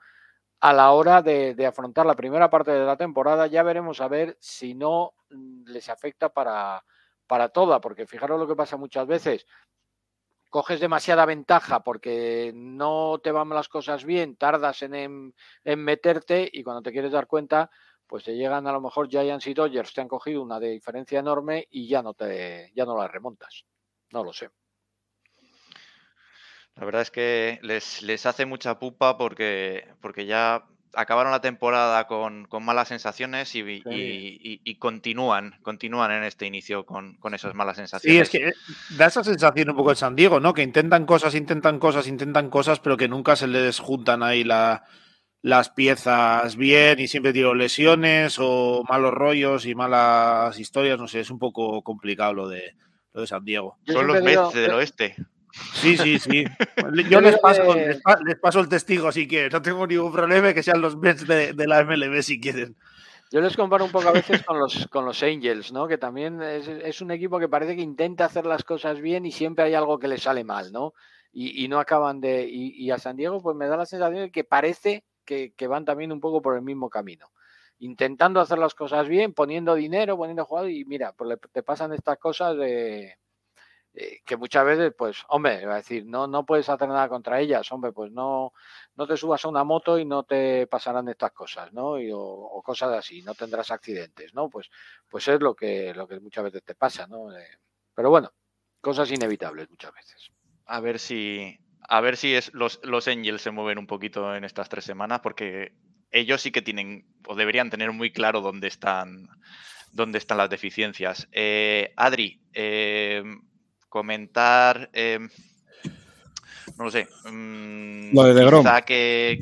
Speaker 6: a la hora de, de, afrontar la primera parte de la temporada. Ya veremos a ver si no mm, les afecta para, para toda, porque fijaros lo que pasa muchas veces. Coges demasiada ventaja porque no te van las cosas bien, tardas en, en, meterte y cuando te quieres dar cuenta, pues te llegan a lo mejor Giants y Dodgers, te han cogido una diferencia enorme y ya no te ya no la remontas. No lo sé.
Speaker 3: La verdad es que les, les hace mucha pupa porque, porque ya acabaron la temporada con, con malas sensaciones y, sí. y, y, continúan, continúan en este inicio con, con, esas malas sensaciones.
Speaker 4: Sí, es que eh, da esa sensación un poco de San Diego, ¿no? Que intentan cosas, intentan cosas, intentan cosas, pero que nunca se les juntan ahí la, las piezas bien y siempre digo lesiones o malos rollos y malas historias, no sé, es un poco complicado lo de, lo de San Diego.
Speaker 3: Son los Mets del oeste.
Speaker 4: Sí, sí, sí. *laughs* Yo les paso, les, les paso, el testigo si quieren. No tengo ningún problema que sean los Mets de, de, la MLB si quieren.
Speaker 6: Yo les comparo un poco a veces con los, con los Angels, ¿no? Que también es, es, un equipo que parece que intenta hacer las cosas bien y siempre hay algo que le sale mal, ¿no? Y, y no acaban de. Y, y, a San Diego, pues me da la sensación de que parece que, van también un poco por el mismo camino. Intentando hacer las cosas bien, poniendo dinero, poniendo jugadores, y mira, pues le, te pasan estas cosas de eh, que muchas veces, pues, hombre, va a decir, no, no puedes hacer nada contra ellas, hombre, pues no, no te subas a una moto y no te pasarán estas cosas, ¿no? Y, o, o, cosas así, no tendrás accidentes, ¿no? Pues, pues es lo que, lo que muchas veces te pasa, ¿no? Eh, pero bueno, cosas inevitables muchas veces.
Speaker 3: A ver si, a ver si es, los, los Angels se mueven un poquito en estas tres semanas, porque ellos sí que tienen, o deberían tener muy claro dónde están, dónde están las deficiencias. Eh, Adri, eh, comentar. Eh, no lo sé. Mmm,
Speaker 5: lo de DeGrom.
Speaker 3: que.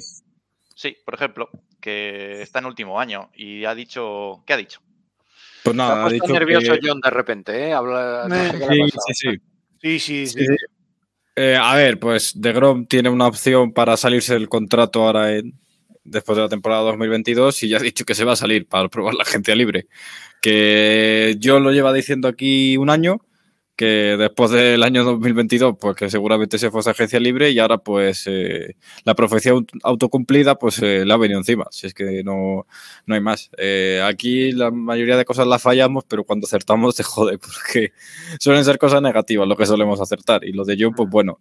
Speaker 3: Sí, por ejemplo, que está en último año y ha dicho. ¿Qué ha dicho?
Speaker 5: Pues nada,
Speaker 6: ha dicho nervioso que... John de repente, ¿eh? Habla, no sé
Speaker 5: sí, sí, sí,
Speaker 4: sí, sí, sí.
Speaker 5: Eh, a ver, pues DeGrom tiene una opción para salirse del contrato ahora en, después de la temporada 2022 y ya ha dicho que se va a salir para probar la gente libre. Que yo lo lleva diciendo aquí un año que después del año 2022, pues que seguramente se fuese agencia libre y ahora pues eh, la profecía autocumplida pues eh, le ha venido encima, si es que no, no hay más. Eh, aquí la mayoría de cosas las fallamos, pero cuando acertamos te jode, *laughs* porque suelen ser cosas negativas lo que solemos acertar y lo de John, pues bueno.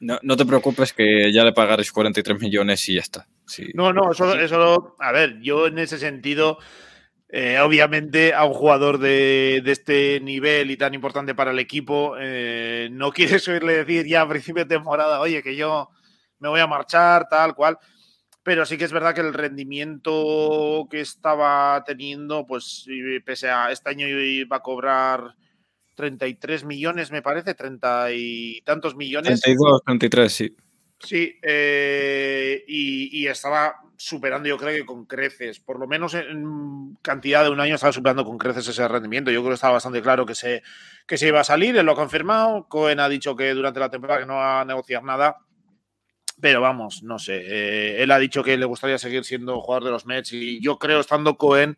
Speaker 5: No, no, te preocupes que ya le pagaréis 43 millones y ya está. Sí.
Speaker 4: No, no, eso, eso, a ver, yo en ese sentido, eh, obviamente, a un jugador de, de, este nivel y tan importante para el equipo, eh, no quieres *laughs* oírle decir ya a principio de temporada, oye, que yo me voy a marchar, tal cual. Pero sí que es verdad que el rendimiento que estaba teniendo, pues pese a este año iba a cobrar 33 millones, me parece, 30 y tantos millones.
Speaker 5: 32, 33, sí.
Speaker 4: Sí, eh, y, estaba superando, yo creo que con creces, por lo menos en cantidad de un año estaba superando con creces ese rendimiento. Yo creo que estaba bastante claro que se, que se iba a salir, él lo ha confirmado. Cohen ha dicho que durante la temporada que no va a negociar nada, pero vamos, no sé. Eh, él ha dicho que le gustaría seguir siendo jugador de los Mets y yo creo, estando Cohen,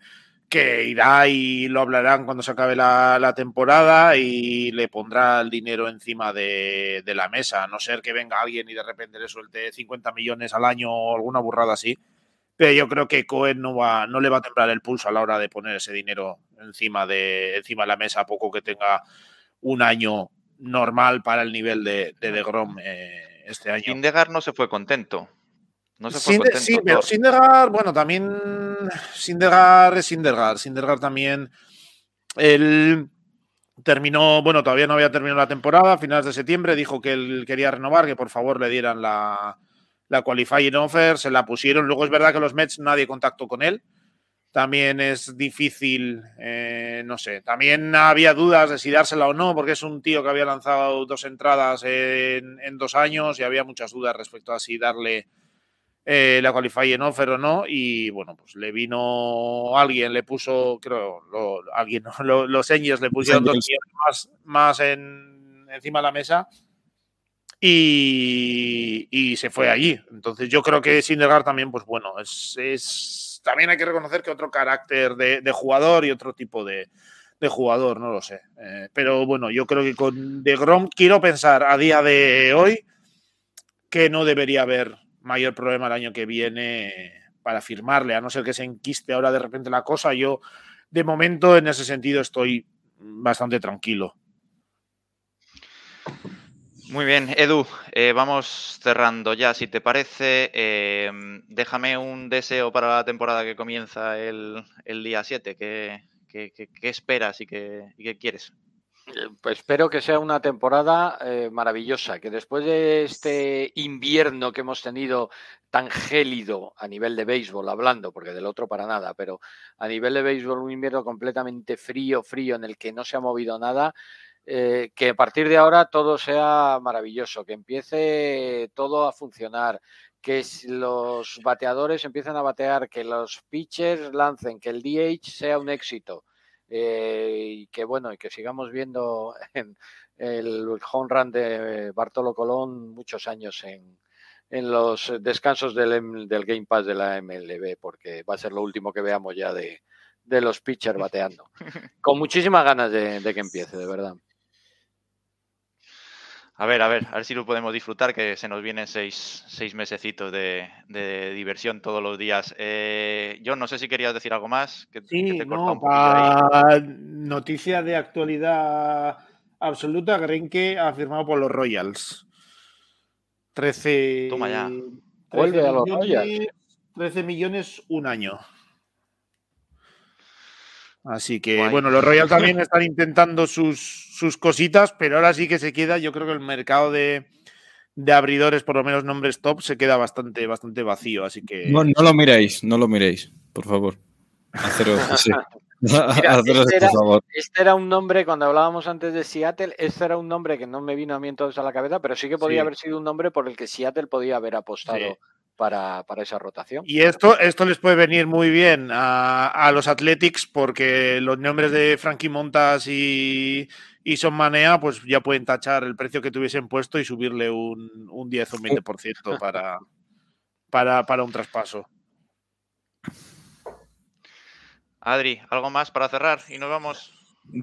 Speaker 4: que irá y lo hablarán cuando se acabe la, la, temporada y le pondrá el dinero encima de, de, la mesa, a no ser que venga alguien y de repente le suelte 50 millones al año o alguna burrada así. Pero yo creo que Cohen no, va, no le va a temblar el pulso a la hora de poner ese dinero encima de, encima de la mesa, a poco que tenga un año normal para el nivel de, de, de Grom eh, este año.
Speaker 3: Indegar no se fue contento. No se
Speaker 4: fue contento sí, pero Sindegar, bueno, también Sindegar es Sindegar. Sindegar también. Él terminó, bueno, todavía no había terminado la temporada, a finales de septiembre, dijo que él quería renovar, que por favor le dieran la, la qualifying offer, se la pusieron. Luego es verdad que los Mets nadie contactó con él. También es difícil, eh, no sé. También había dudas de si dársela o no, porque es un tío que había lanzado dos entradas en, en dos años y había muchas dudas respecto a si darle eh, la qualifying offer o no. Y bueno, pues le vino alguien, le puso, creo, lo, alguien, *laughs* lo, los Angels le pusieron dos más, más en, encima de la mesa y, y, se fue allí. Entonces yo creo que Sindergaard también, pues bueno, es, es, también hay que reconocer que otro carácter de, de jugador y otro tipo de, de jugador, no lo sé. Eh, pero bueno, yo creo que con De Grom quiero pensar a día de hoy que no debería haber mayor problema el año que viene para firmarle, a no ser que se enquiste ahora de repente la cosa. Yo, de momento, en ese sentido, estoy bastante tranquilo.
Speaker 3: Muy bien, Edu, eh, vamos cerrando ya, si te parece. eh, déjame un deseo para la temporada que comienza el, el día 7. ¿Qué, qué- esperas y qué, y qué quieres?
Speaker 6: Eh, Pues espero que sea una temporada eh, maravillosa, que después de este invierno que hemos tenido tan gélido a nivel de béisbol, hablando, porque del otro para nada, pero a nivel de béisbol un invierno completamente frío, frío, en el que no se ha movido nada, eh, que a partir de ahora todo sea maravilloso, que empiece todo a funcionar, que los bateadores empiecen a batear, que los pitchers lancen, que el DH sea un éxito eh, y que bueno, y que sigamos viendo *laughs* en el home run de Bartolo Colón muchos años en, en los descansos del, del Game Pass de la MLB, porque va a ser lo último que veamos ya de, de los pitchers *laughs* bateando. Con muchísimas ganas de, de que empiece, de verdad.
Speaker 3: A ver, a ver, a ver si lo podemos disfrutar, que se nos vienen seis, seis mesecitos de, de diversión todos los días. Eh, yo no sé si querías decir algo más. Que, que
Speaker 4: Sí,
Speaker 3: te
Speaker 4: no,
Speaker 3: un poquillo ahí.
Speaker 4: para noticia de actualidad absoluta, Grenke ha firmado por los Royals. 13,
Speaker 3: Toma ya.
Speaker 4: 13
Speaker 6: Vuelve a los
Speaker 4: millones, 13 millones un año. Así que,
Speaker 3: Guay.
Speaker 4: bueno, los Royals también están intentando sus, sus cositas, pero ahora sí que se queda, yo creo que el mercado de, de abridores, por lo menos nombres top, se queda bastante, bastante vacío. Así que
Speaker 5: No, no lo miréis, no lo miréis, por favor. Haceros, *laughs* sí.
Speaker 6: Mira, *laughs* este
Speaker 5: este
Speaker 6: era-
Speaker 5: favor.
Speaker 6: Este era un nombre, cuando hablábamos antes de Seattle, este era un nombre que no me vino a mí entonces a la cabeza, pero sí que podría
Speaker 4: Sí.
Speaker 6: haber sido un nombre por el que Seattle podía haber apostado
Speaker 4: Sí.
Speaker 6: Para, para esa rotación.
Speaker 4: Y esto, esto les puede venir muy bien a, a los Athletics porque los nombres de Frankie Montas y, y Son Manea pues ya pueden tachar el precio que tuviesen puesto y subirle un, un 10 o un 20% para, para, para un traspaso.
Speaker 3: Adri, ¿algo más para cerrar? Y nos vamos.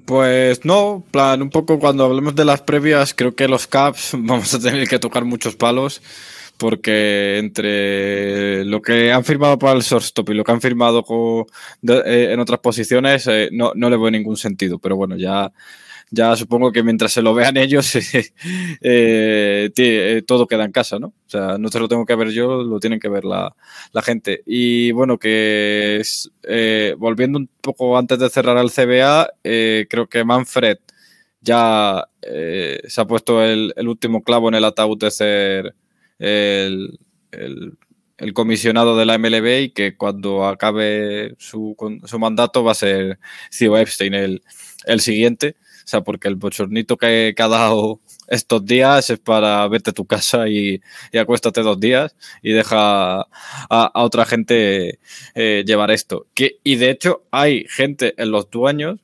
Speaker 5: Pues no, plan, un poco cuando hablemos de las previas, creo que los Caps *laughs* vamos a tener que tocar muchos palos, porque entre lo que han firmado para el shortstop y lo que han firmado co- de- eh, en otras posiciones, eh, no, no le veo ningún sentido. Pero bueno, ya, ya supongo que mientras se lo vean ellos, *laughs* eh, todo queda en casa, ¿no? O sea, no se lo tengo que ver yo, lo tienen que ver la, la gente. Y bueno, que volviendo un poco antes de cerrar el CBA, creo que Manfred ya se ha puesto el, el último clavo en el ataúd de ser el, el- comisionado de la MLB y que cuando acabe su, su mandato va a ser Theo Epstein el, el siguiente. O sea, porque el bochornito que, que ha dado estos días es para verte a tu casa y, y acuéstate dos días y deja a, a otra gente eh, llevar esto. Que, y de hecho hay gente en los dueños,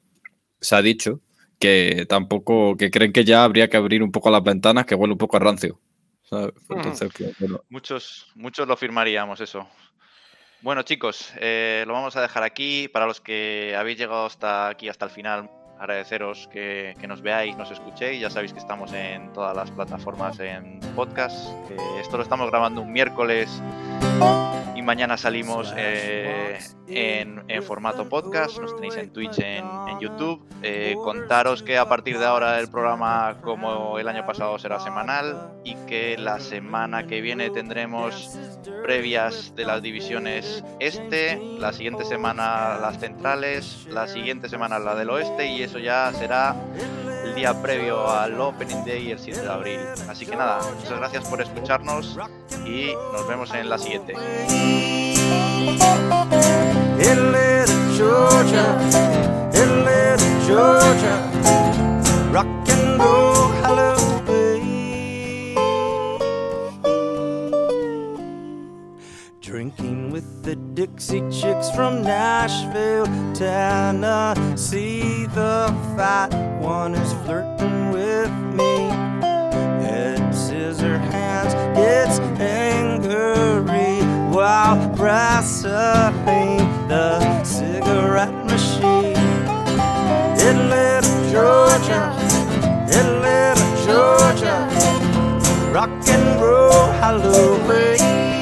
Speaker 5: se ha dicho, que tampoco, que creen que ya habría que abrir un poco las ventanas, que huele un poco a rancio. ¿Sabes? Entonces, pues, bueno.
Speaker 3: Muchos, muchos lo firmaríamos, eso. Bueno, chicos, eh, lo vamos a dejar aquí. Para los que habéis llegado hasta aquí, hasta el final, agradeceros que, que nos veáis, nos escuchéis. Ya sabéis que estamos en todas las plataformas en podcast. que esto lo estamos grabando un miércoles y mañana salimos eh, en, en formato podcast. Nos tenéis en Twitch, en, en YouTube. Eh, contaros que a partir de ahora el programa, como el año pasado, será semanal y que la semana que viene tendremos previas de las divisiones este, la siguiente semana las centrales, la siguiente semana la del oeste y eso ya será día previo al Opening Day el 7 de abril. Así que nada, muchas gracias por escucharnos y nos vemos en la siguiente.
Speaker 7: Rock and with the Dixie Chicks from Nashville, Tennessee. The fat one is flirting with me. Head scissor hands gets angry while wrestling the cigarette machine. Atlanta, Georgia, Atlanta, Georgia, rock and roll, hallelujah.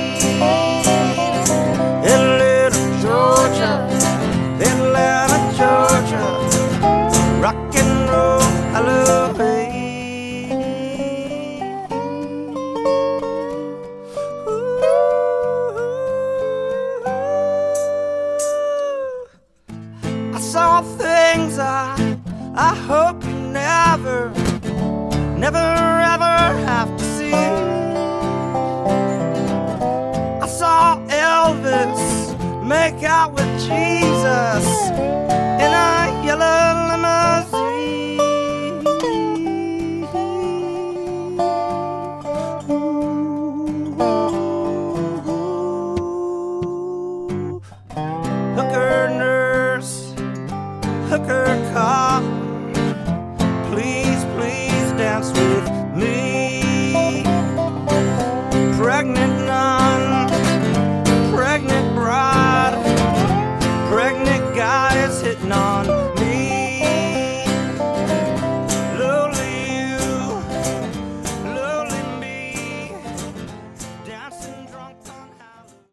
Speaker 7: Hope you never, never ever have to see. I saw Elvis make out with Jesus